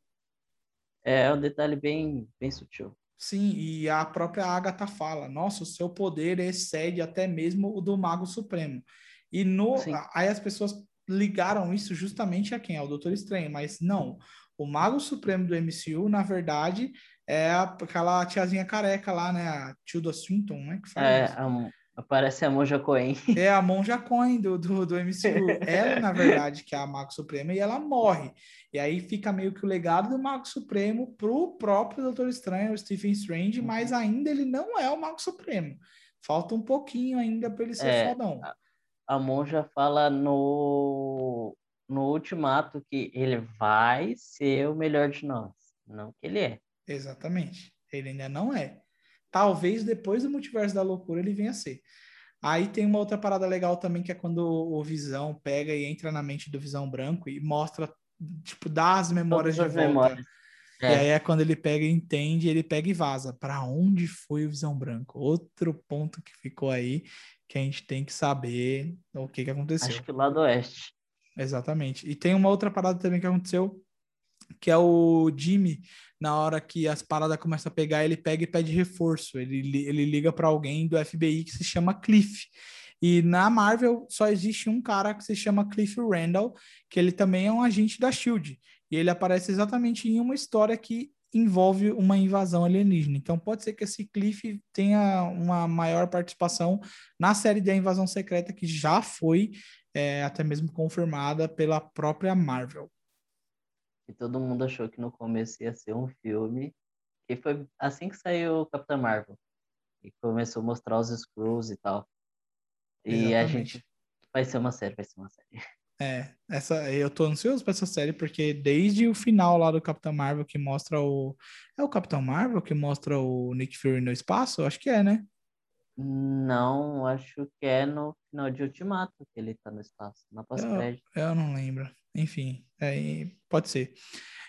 é um detalhe bem, bem sutil. Sim, e a própria Agatha fala: nossa, o seu poder excede até mesmo o do Mago Supremo. E no, Sim. aí as pessoas ligaram isso justamente a quem? Ao Doutor Estranho, mas não. O Mago Supremo do MCU, na verdade, é a- aquela tiazinha careca lá, né? A Tilda Swinton, né? Que faz É, a aparece a Monja Coen. É a Monja Coin do, do, do MCU. [LAUGHS] Ela, na verdade, que é a Mago Supremo, e ela morre. E aí fica meio que o legado do Mago Supremo pro próprio Doutor Estranho, o Stephen Strange, Uhum. mas ainda ele não é o Mago Supremo. Falta um pouquinho ainda para ele ser É, fodão. A Monja fala no, no Ultimato que ele vai ser o melhor de nós. Não que ele é. Exatamente. Ele ainda não é. Talvez depois do Multiverso da Loucura ele venha a ser. Aí tem uma outra parada legal também, que é quando o Visão pega e entra na mente do Visão Branco e mostra, tipo, dá as memórias Todas de as volta. memórias. E É. aí é quando ele pega e entende, ele pega e vaza. Para onde foi o Visão Branco? Outro ponto que ficou aí que a gente tem que saber o que, que aconteceu. Acho que o lado oeste. Exatamente. E tem uma outra parada também que aconteceu, que é o Jimmy, na hora que as paradas começam a pegar, ele pega e pede reforço. Ele, ele liga para alguém do FBI que se chama Cliff. E na Marvel só existe um cara que se chama Cliff Randall, que ele também é um agente da Shield. E ele aparece exatamente em uma história que envolve uma invasão alienígena. Então pode ser que esse Cliff tenha uma maior participação na série da Invasão Secreta, que já foi é, até mesmo confirmada pela própria Marvel. E todo mundo achou que no começo ia ser um filme. E foi assim que saiu o Capitão Marvel. E começou a mostrar os Skrulls e tal. E a Exatamente. gente. Vai ser uma série, vai ser uma série. [LAUGHS] É, essa, eu tô ansioso pra essa série, porque desde o final lá do Capitão Marvel, que mostra o. É o Capitão Marvel que mostra o Nick Fury no espaço? Acho que é, né? Não, acho que é no final de Ultimato que ele tá no espaço, na pós-crédito. Eu não lembro. Enfim, é, pode ser.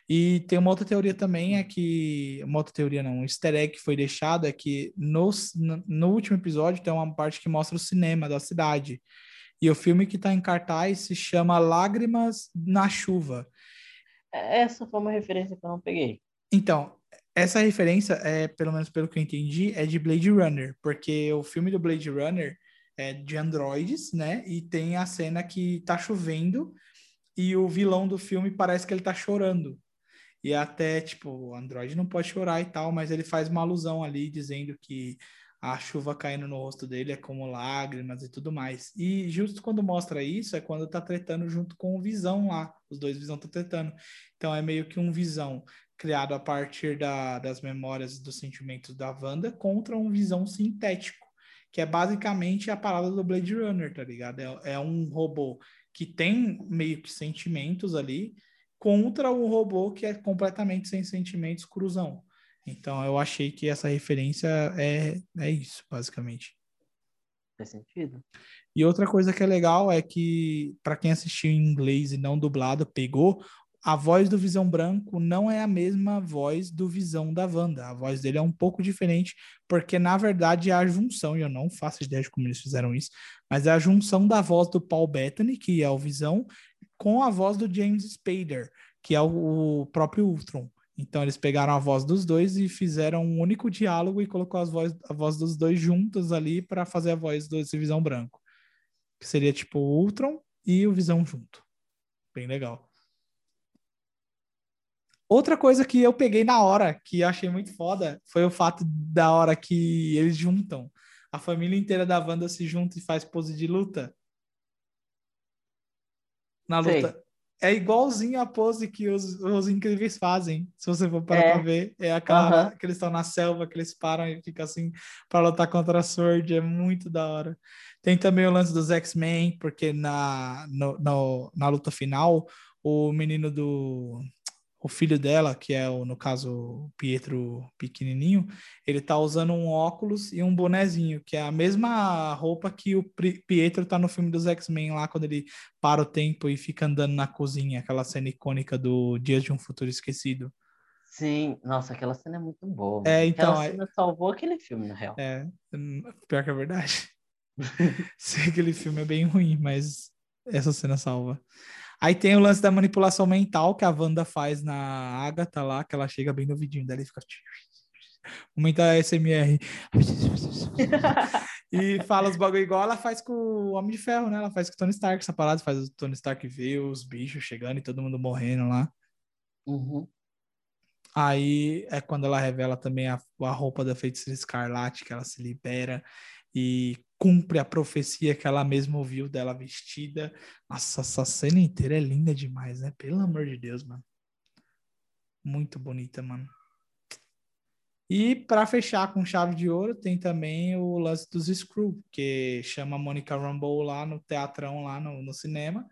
E tem uma outra teoria também, é que. Uma outra teoria não, um easter egg que foi deixado é que no, no último episódio tem uma parte que mostra o cinema da cidade. E o filme que tá em cartaz se chama Lágrimas na Chuva. É, Essa foi uma referência que eu não peguei. Então, essa referência, é, pelo menos pelo que eu entendi, é de Blade Runner, porque o filme do Blade Runner é de androides, né? E tem a cena que tá chovendo e o vilão do filme parece que ele tá chorando. E até, tipo, o androide não pode chorar e tal, mas ele faz uma alusão ali dizendo que a chuva caindo no rosto dele é como lágrimas e tudo mais. E justo quando mostra isso é quando tá tretando junto com o Visão lá. Os dois Visão estão tretando. Então é meio que um Visão criado a partir da, das memórias dos sentimentos da Wanda contra um Visão sintético, que é basicamente a parada do Blade Runner, tá ligado? É, é um robô que tem meio que sentimentos ali contra um robô que é completamente sem sentimentos, cruzão. Então eu achei que essa referência é, é isso, basicamente. Faz sentido? E outra coisa que é legal é que, para quem assistiu em inglês e não dublado, pegou, a voz do Visão Branco não é a mesma voz do Visão da Wanda. A voz dele é um pouco diferente, porque na verdade é a junção, e eu não faço ideia de como eles fizeram isso, mas é a junção da voz do Paul Bettany, que é o Visão, com a voz do James Spader, que é o, próprio Ultron. Então eles pegaram a voz dos dois e fizeram um único diálogo e colocou as voz, a voz dos dois juntos ali para fazer a voz desse Visão Branco. Que seria tipo o Ultron e o Visão junto. Bem legal. Outra coisa que eu peguei na hora, que eu achei muito foda, foi o fato da hora que eles juntam. A família inteira da Wanda se junta e faz pose de luta. Na luta. é igualzinho a pose que os, os incríveis fazem. Se você for parar É. pra ver, é aquela Aham. que eles estão na selva, que eles param e ficam assim para lutar contra a Sword. É muito da hora. Tem também o lance dos X-Men, porque na, no- no- na luta final, o menino do. O filho dela, que é, o, no caso, o Pietro pequenininho, ele tá usando um óculos e um bonezinho, que é a mesma roupa que o Pietro tá no filme dos X-Men lá, quando ele para o tempo e fica andando na cozinha, aquela cena icônica do Dias de um Futuro Esquecido. Sim, nossa, aquela cena é muito boa. É, então, Aquela é- cena salvou aquele filme, na real. É, hum, pior que é verdade. [LAUGHS] [LAUGHS] Sei que aquele filme é bem ruim, mas essa cena salva. Aí tem o lance da manipulação mental que a Wanda faz na Agatha lá, que ela chega bem no vidinho dela e fica. Momento ASMR. E fala os bagulho igual ela faz com o Homem de Ferro, né? Ela faz com o Tony Stark, essa parada, faz o Tony Stark ver os bichos chegando e todo mundo morrendo lá. Uhum. Aí é quando ela revela também a, a roupa da feiticeira escarlate, que ela se libera e cumpre a profecia que ela mesma ouviu dela vestida. Nossa, essa cena inteira é linda demais, né? Pelo amor de Deus, mano. Muito bonita, mano. E para fechar com chave de ouro, tem também o lance dos Screw, que chama Monica Rambeau lá no teatrão, lá no, no cinema.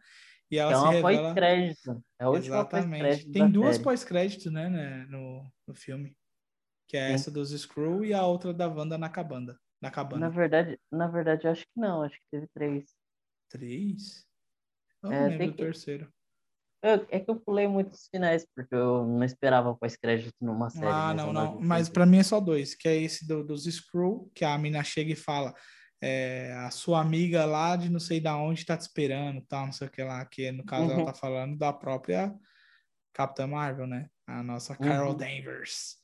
E ela é uma revela... pós-crédito. É a última Exatamente. Tem duas pós-créditos, né, né, no, no filme. Que é Sim. essa dos Screw e a outra da Wanda na cabana. Na verdade, na verdade, eu acho que não. Acho que teve três. Três? Eu É, não lembro do que- terceiro. Eu- é que eu pulei muitos finais, porque eu não esperava pós-crédito numa série. Ah, mas não, não. Mas pra mim é só dois, que é esse do- dos Screw, que a mina chega e fala. é, a sua amiga lá de não sei da onde tá te esperando, tal, não sei o que lá, que no caso ela Uhum. tá falando da própria Capitã Marvel, né? A nossa Carol Uhum. Danvers.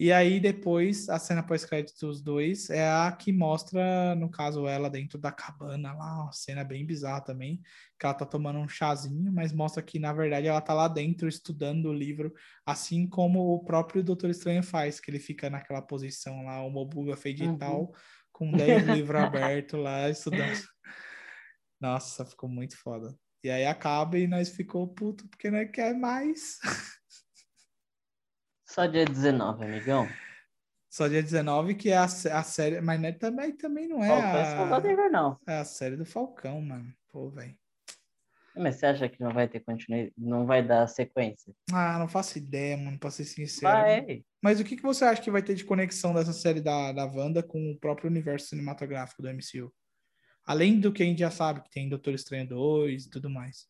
E aí depois, a cena pós-crédito dos dois é a que mostra, no caso, ela dentro da cabana lá, uma cena bem bizarra também, que ela tá tomando um chazinho, mas mostra que, na verdade, ela tá lá dentro estudando o livro, assim como o próprio Doutor Estranho faz, que ele fica naquela posição lá, o Mobuga Feidital, com 10 [LAUGHS] livros abertos lá, estudando. Nossa, ficou muito foda. E aí acaba e nós ficou puto porque nós quer mais. [LAUGHS] Só dia 19, amigão. Só dia 19 que é a, a série, mas né, também, também não é Falcão é a, Invernal. é a série do Falcão, mano. Pô, velho. Mas você acha que não vai ter continuidade? Não vai dar sequência? Ah, não faço ideia, mano, pra ser sincero. Vai. Mas o que, que você acha que vai ter de conexão dessa série da, da Wanda com o próprio universo cinematográfico do MCU? Além do que a gente já sabe, que tem Doutor Estranho 2 e tudo mais.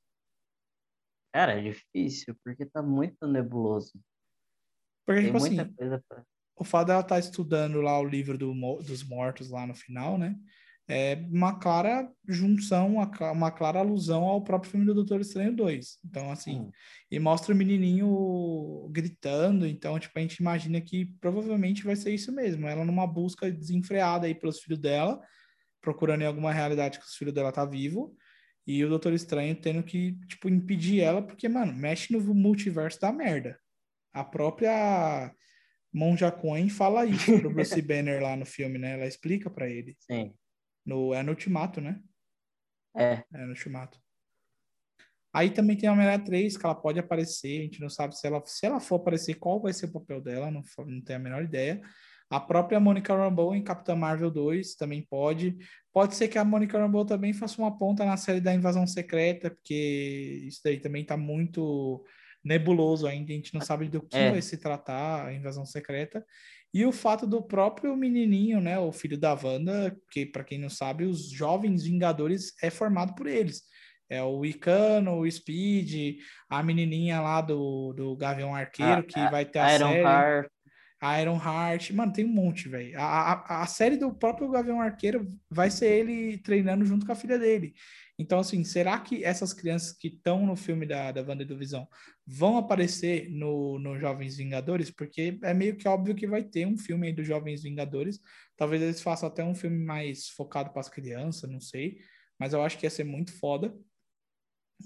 Cara, é difícil, porque tá muito nebuloso. Porque, Tem tipo muita assim, coisa pra. o fato dela estar estudando lá o livro do dos mortos lá no final, né? É uma clara junção, uma clara alusão ao próprio filme do Doutor Estranho 2. Então, assim, Hum. e mostra o menininho gritando. Então, tipo, a gente imagina que provavelmente vai ser isso mesmo. Ela numa busca desenfreada aí pelos filhos dela, procurando em alguma realidade que os filhos dela tá vivo. E o Doutor Estranho tendo que, tipo, impedir ela, porque, mano, mexe no multiverso da merda. A própria Monja Coen fala isso pro [LAUGHS] Bruce Banner lá no filme, né? Ela explica pra ele. Sim. No, é no Ultimato, né? É. É no Ultimato. Aí também tem a Homem-Aranha 3, que ela pode aparecer, a gente não sabe se ela, se ela for aparecer, qual vai ser o papel dela, não, não tem a menor ideia. A própria Monica Rambeau em Capitã Marvel 2 também pode. Pode ser que a Monica Rambeau também faça uma ponta na série da Invasão Secreta, porque isso daí também tá muito nebuloso ainda, a gente não sabe do que É. vai se tratar a Invasão Secreta. E o fato do próprio menininho, né, o filho da Wanda, que para quem não sabe, os Jovens Vingadores é formado por eles. É o Icano, o Speed, a menininha lá do, do Gavião Arqueiro, A- que vai ter a Ah, Iron série. Heart. Iron Heart. Mano, tem um monte, velho. A, a, a série do próprio Gavião Arqueiro vai ser ele treinando junto com a filha dele. Então, assim, será que essas crianças que estão no filme da, da Wanda e do Visão vão aparecer no, no Jovens Vingadores? Porque é meio que óbvio que vai ter um filme aí dos Jovens Vingadores. Talvez eles façam até um filme mais focado para as crianças, não sei. Mas eu acho que ia ser muito foda.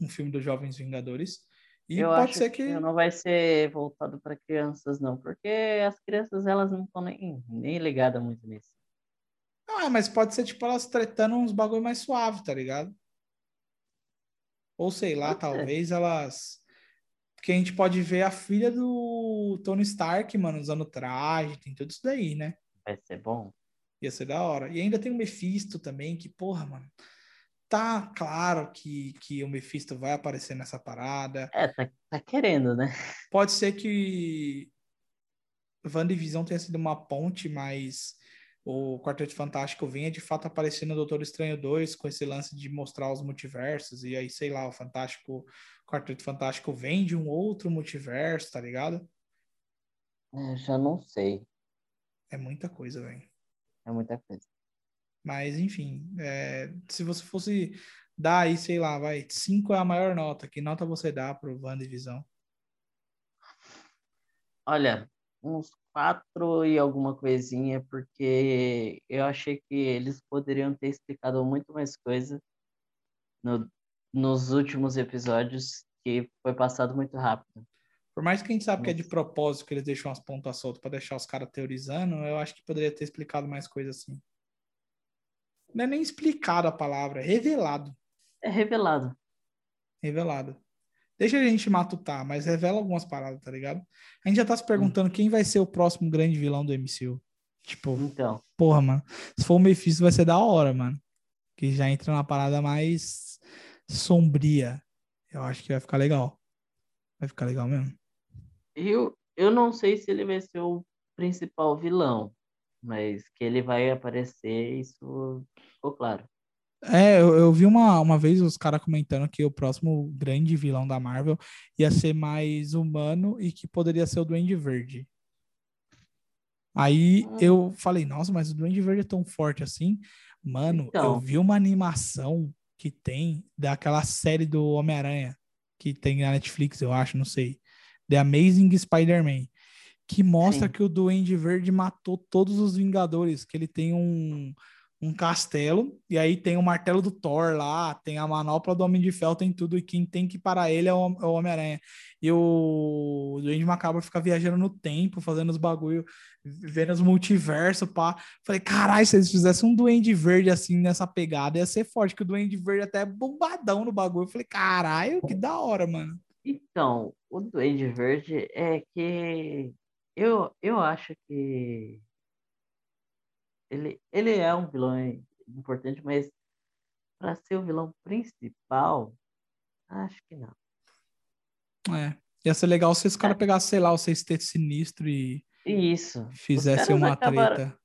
Um filme dos Jovens Vingadores. E eu pode acho ser que. não vai ser voltado para crianças, não, porque as crianças elas não estão nem, nem ligadas muito nisso. Não, é, mas pode ser tipo elas tretando uns bagulho mais suave, tá ligado? Ou sei lá, talvez elas. Porque a gente pode ver a filha do Tony Stark, mano, usando traje, tem tudo isso daí, né? Vai ser bom. Ia ser da hora. E ainda tem o Mephisto também, que, porra, mano. Tá claro que, que o Mephisto vai aparecer nessa parada. É, tá, tá querendo, né? Pode ser que WandaVision tenha sido uma ponte, mas o Quarteto Fantástico venha de fato aparecer no Doutor Estranho 2 com esse lance de mostrar os multiversos. E aí, sei lá, o Fantástico, o Quarteto Fantástico vem de um outro multiverso, tá ligado? É, já não sei. É muita coisa, velho. É muita coisa. Mas, enfim, é, se você fosse dar aí, sei lá, vai, 5 é a maior nota. Que nota você dá pro WandaVision? Olha, uns quatro e alguma coisinha, porque eu achei que eles poderiam ter explicado muito mais coisa no, nos últimos episódios, que foi passado muito rápido. Por mais que a gente sabe que é de propósito que eles deixam as pontas soltas pra deixar os caras teorizando, eu acho que poderia ter explicado mais coisa assim. Não é nem explicado a palavra, é revelado. É revelado. Revelado. Deixa a gente matutar, mas revela algumas paradas, tá ligado? A gente já tá se perguntando quem vai ser o próximo grande vilão do MCU. Tipo, Então, porra, mano. Se for o Mephisto, vai ser da hora, mano. Que já entra na parada mais sombria. Eu acho que vai ficar legal. Vai ficar legal mesmo. eu, eu não sei se ele vai ser o principal vilão, mas que ele vai aparecer, isso ficou claro. É, eu, eu vi uma, uma vez os caras comentando que o próximo grande vilão da Marvel ia ser mais humano e que poderia ser o Duende Verde. Aí Hum. eu falei, nossa, mas o Duende Verde é tão forte assim? Mano, eu Então. vi uma animação que tem daquela série do Homem-Aranha, que tem na Netflix, eu acho, não sei. The Amazing Spider-Man. Que mostra Sim. que o Duende Verde matou todos os Vingadores, que ele tem um, um castelo, e aí tem o martelo do Thor lá, tem a manopla do Homem de Ferro, tem tudo, e quem tem que parar ele é o, é o Homem-Aranha. E o Duende Macabro fica viajando no tempo, fazendo os bagulho, vendo os multiversos, pá. Falei, caralho, se eles fizessem um Duende Verde assim, nessa pegada, ia ser forte, que o Duende Verde até é bombadão no bagulho. Falei, caralho, que da hora, mano. Então, o Duende Verde é que eu, eu acho que ele, ele é um vilão importante, mas para ser o vilão principal, acho que não. É. Ia ser legal se esse cara pegasse, sei lá, o sexteto sinistro e isso. os fizesse caras uma acabaram, treta.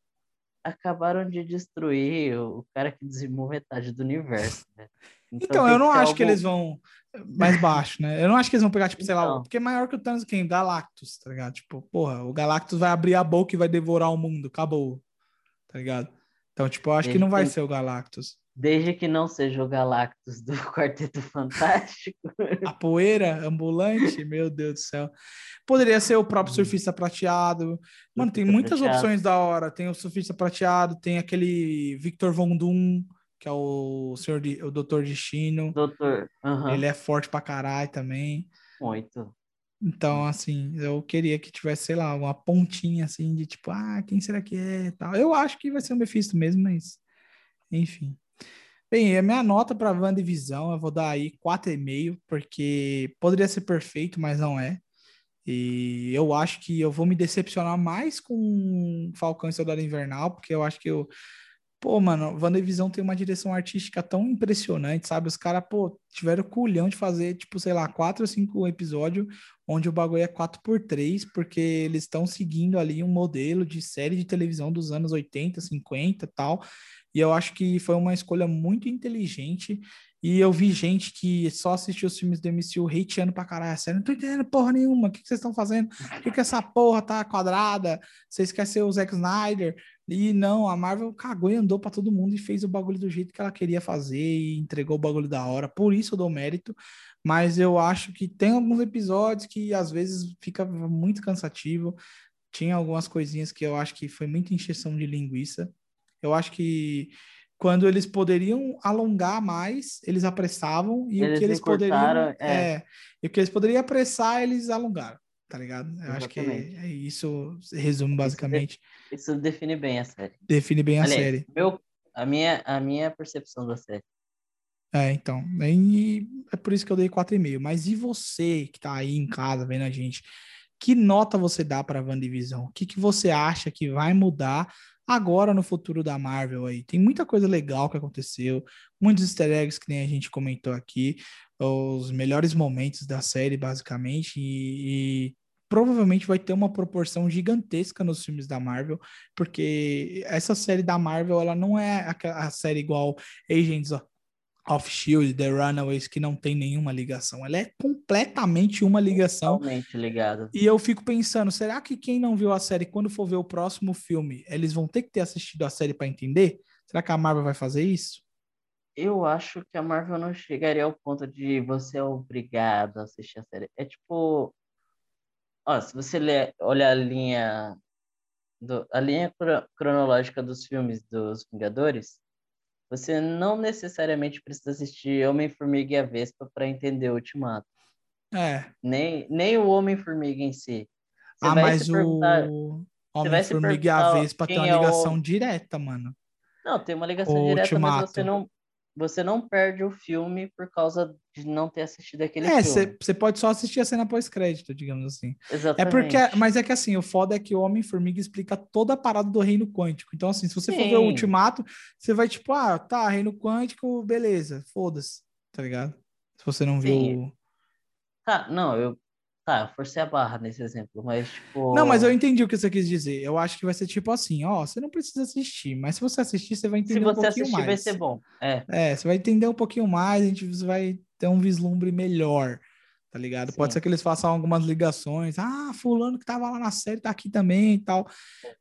acabaram de destruir o, cara que dizimou metade do universo, né? [LAUGHS] Então, tem eu não acho que algo- eles vão mais baixo, né? Eu não acho que eles vão pegar, tipo, sei lá, Então. porque é maior que o Thanos quem? Galactus, tá ligado? Tipo, porra, o Galactus vai abrir a boca e vai devorar o mundo, acabou, tá ligado? Então, tipo, eu acho que Ele não vai tem- ser o Galactus. Desde que não seja o Galactus do [LAUGHS] Quarteto Fantástico. A poeira ambulante, meu Deus do céu. Poderia ser o próprio surfista prateado. Mano, tem muitas prateado. opções da hora. Tem o surfista prateado, tem aquele Victor Von Doom, que é o senhor de, o Doutor Destino. Doutor. Ele é forte pra caralho também. Muito. Então, assim, eu queria que tivesse, sei lá, uma pontinha assim de tipo, ah, quem será que é tal. Eu acho que vai ser o Mephisto mesmo, mas enfim. Bem, a minha nota para WandaVision eu vou dar aí 4,5, porque poderia ser perfeito, mas não é. E eu acho que eu vou me decepcionar mais com Falcão e Soldado Invernal, porque eu acho que eu. Pô, mano, WandaVision tem uma direção artística tão impressionante, sabe? Os caras, pô, tiveram culhão de fazer, tipo, sei lá, quatro ou cinco episódios onde o bagulho é 4x3, porque eles estão seguindo ali um modelo de série de televisão dos anos 80, 50 e tal. E eu acho que foi uma escolha muito inteligente. E eu vi gente que só assistiu os filmes do MCU hateando pra caralho. Sério, não tô entendendo porra nenhuma. O que, vocês estão fazendo? Por que, que essa porra tá quadrada? Vocês querem ser o Zack Snyder? E não, a Marvel cagou e andou pra todo mundo e fez o bagulho do jeito que ela queria fazer e entregou o bagulho da hora. Por isso eu dou mérito. Mas eu acho que tem alguns episódios que às vezes fica muito cansativo. Tinha algumas coisinhas que eu acho que foi muita encheção de linguiça. Eu acho que quando eles poderiam alongar mais, eles apressavam, e o Eles que eles poderiam. é. É, e o que eles poderiam apressar, eles alongaram, tá ligado? Eu acho que Exatamente. é isso resume basicamente, Isso define bem a série. define bem a série. meu, a, minha, a minha percepção da série. É, então. E é por isso que eu dei 4,5. Mas e você que tá aí em casa vendo a gente? Que nota você dá para WandaVision? O que, que você acha que vai mudar agora no futuro da Marvel aí? Tem muita coisa legal que aconteceu, muitos easter eggs que nem a gente comentou aqui, os melhores momentos da série, basicamente, e, e provavelmente vai ter uma proporção gigantesca nos filmes da Marvel, porque essa série da Marvel, ela não é a, a série igual Agents of Shield, The Runaways, que não tem nenhuma ligação. Ela é completamente uma ligação. Totalmente ligada. E eu fico pensando, será que quem não viu a série, quando for ver o próximo filme, eles vão ter que ter assistido a série para entender? Será que a Marvel vai fazer isso? Eu acho que a Marvel não chegaria ao ponto de você é obrigado a assistir a série. É tipo, ó, se você ler, olhar a linha do, a linha cronológica dos filmes dos Vingadores, você não necessariamente precisa assistir Homem-Formiga e a Vespa para entender o Ultimato. É. Nem, nem o Homem-Formiga em si. Você ah, mas o Homem-Formiga e a Vespa tem uma ligação é o... direta, mano. Não, tem uma ligação o direta, Ultimato. mas você não, você não perde o filme por causa de não ter assistido aquele é, filme. você pode só assistir a cena pós-crédito, digamos assim. Exatamente. É porque, mas é que assim, o foda é que o Homem-Formiga explica toda a parada do reino quântico. Então, assim, se você Sim. for ver o Ultimato, você vai tipo, ah, tá, reino quântico, beleza, foda-se, tá ligado? Se você não viu. Sim. Tá, não, eu Tá, forcei a barra nesse exemplo, mas tipo. Não, mas eu entendi o que você quis dizer. Eu acho que vai ser tipo assim, ó, você não precisa assistir, mas se você assistir, você vai entender um pouquinho mais. Se você assistir, vai ser bom. É. É, você vai entender um pouquinho mais, a gente vai ter um vislumbre melhor tá ligado? Sim. Pode ser que eles façam algumas ligações. Ah, fulano que tava lá na série tá aqui também e tal.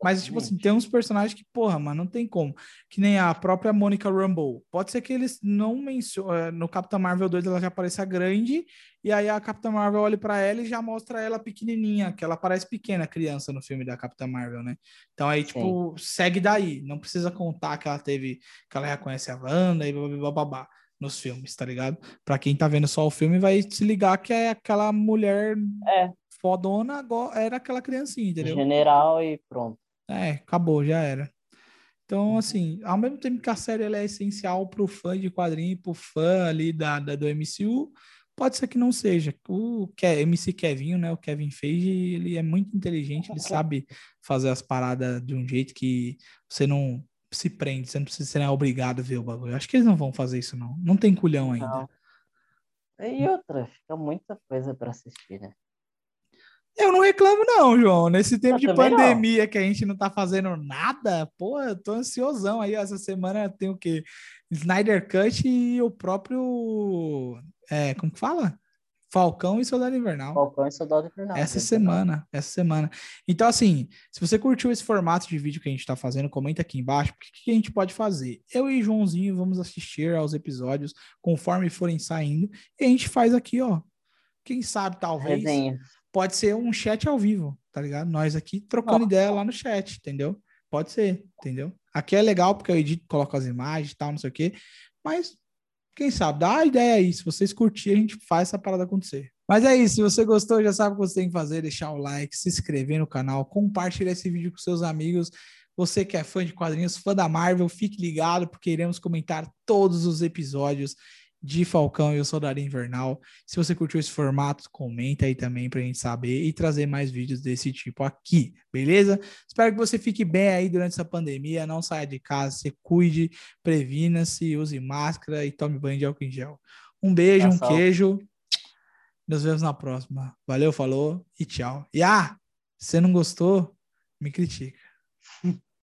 Mas, tipo assim, tem uns personagens que, porra, mano, não tem como. Que nem a própria Monica Rambeau. Pode ser que eles não mencionem... Eh, no Capitão Marvel 2 ela já apareça grande, e aí a Capitã Marvel olha para ela e já mostra ela pequenininha, que ela parece pequena criança no filme da Capitã Marvel, né? Então aí, tipo, Sim. segue daí. Não precisa contar que ela teve... Que ela reconhece a Wanda e blá, nos filmes, tá ligado? Pra quem tá vendo só o filme, vai se ligar que é aquela mulher é. fodona, agora era aquela criancinha, entendeu? General e pronto. É, acabou, já era. Então, uhum. assim, ao mesmo tempo que a série é essencial pro fã de quadrinho, pro fã ali da, da, do MCU, pode ser que não seja. O MC Kevinho, né? O Kevin Feige, ele é muito inteligente, ele sabe fazer as paradas de um jeito que você não se prende, você não precisa ser obrigado a ver o bagulho. Acho que eles não vão fazer isso, não. Não tem culhão ainda. Não. E outra, fica muita coisa para assistir, né? Eu não reclamo, não, João. Nesse tempo eu de pandemia não. que a gente não tá fazendo nada, pô, eu tô ansiosão aí. Essa semana tem o quê? Snyder Cut e o próprio. É, como que fala? Falcão e Soldado Invernal. Falcão e Soldado Invernal. Essa semana, essa semana. Então, assim, se você curtiu esse formato de vídeo que a gente está fazendo, comenta aqui embaixo, o que, que, a gente pode fazer? Eu e Joãozinho vamos assistir aos episódios conforme forem saindo, e a gente faz aqui, ó. Quem sabe, talvez, Resenha. pode ser um chat ao vivo, tá ligado? Nós aqui trocando ideia lá no chat, entendeu? Pode ser, entendeu? Aqui é legal porque eu edito, coloco as imagens e tal, não sei o quê, mas quem sabe, dá a ideia aí. Se vocês curtirem, a gente faz essa parada acontecer. Mas é isso. Se você gostou, já sabe o que você tem que fazer: deixar o like, se inscrever no canal, compartilhar esse vídeo com seus amigos. Você que é fã de quadrinhos, fã da Marvel, fique ligado, porque iremos comentar todos os episódios de Falcão e o Soldado Invernal. Se você curtiu esse formato, comenta aí também pra gente saber e trazer mais vídeos desse tipo aqui, beleza? Espero que você fique bem aí durante essa pandemia, não saia de casa, se cuide, previna-se, use máscara e tome banho de álcool em gel. Um beijo, um queijo. Nos vemos na próxima. Valeu, falou e tchau. E ah, se você não gostou, me critica.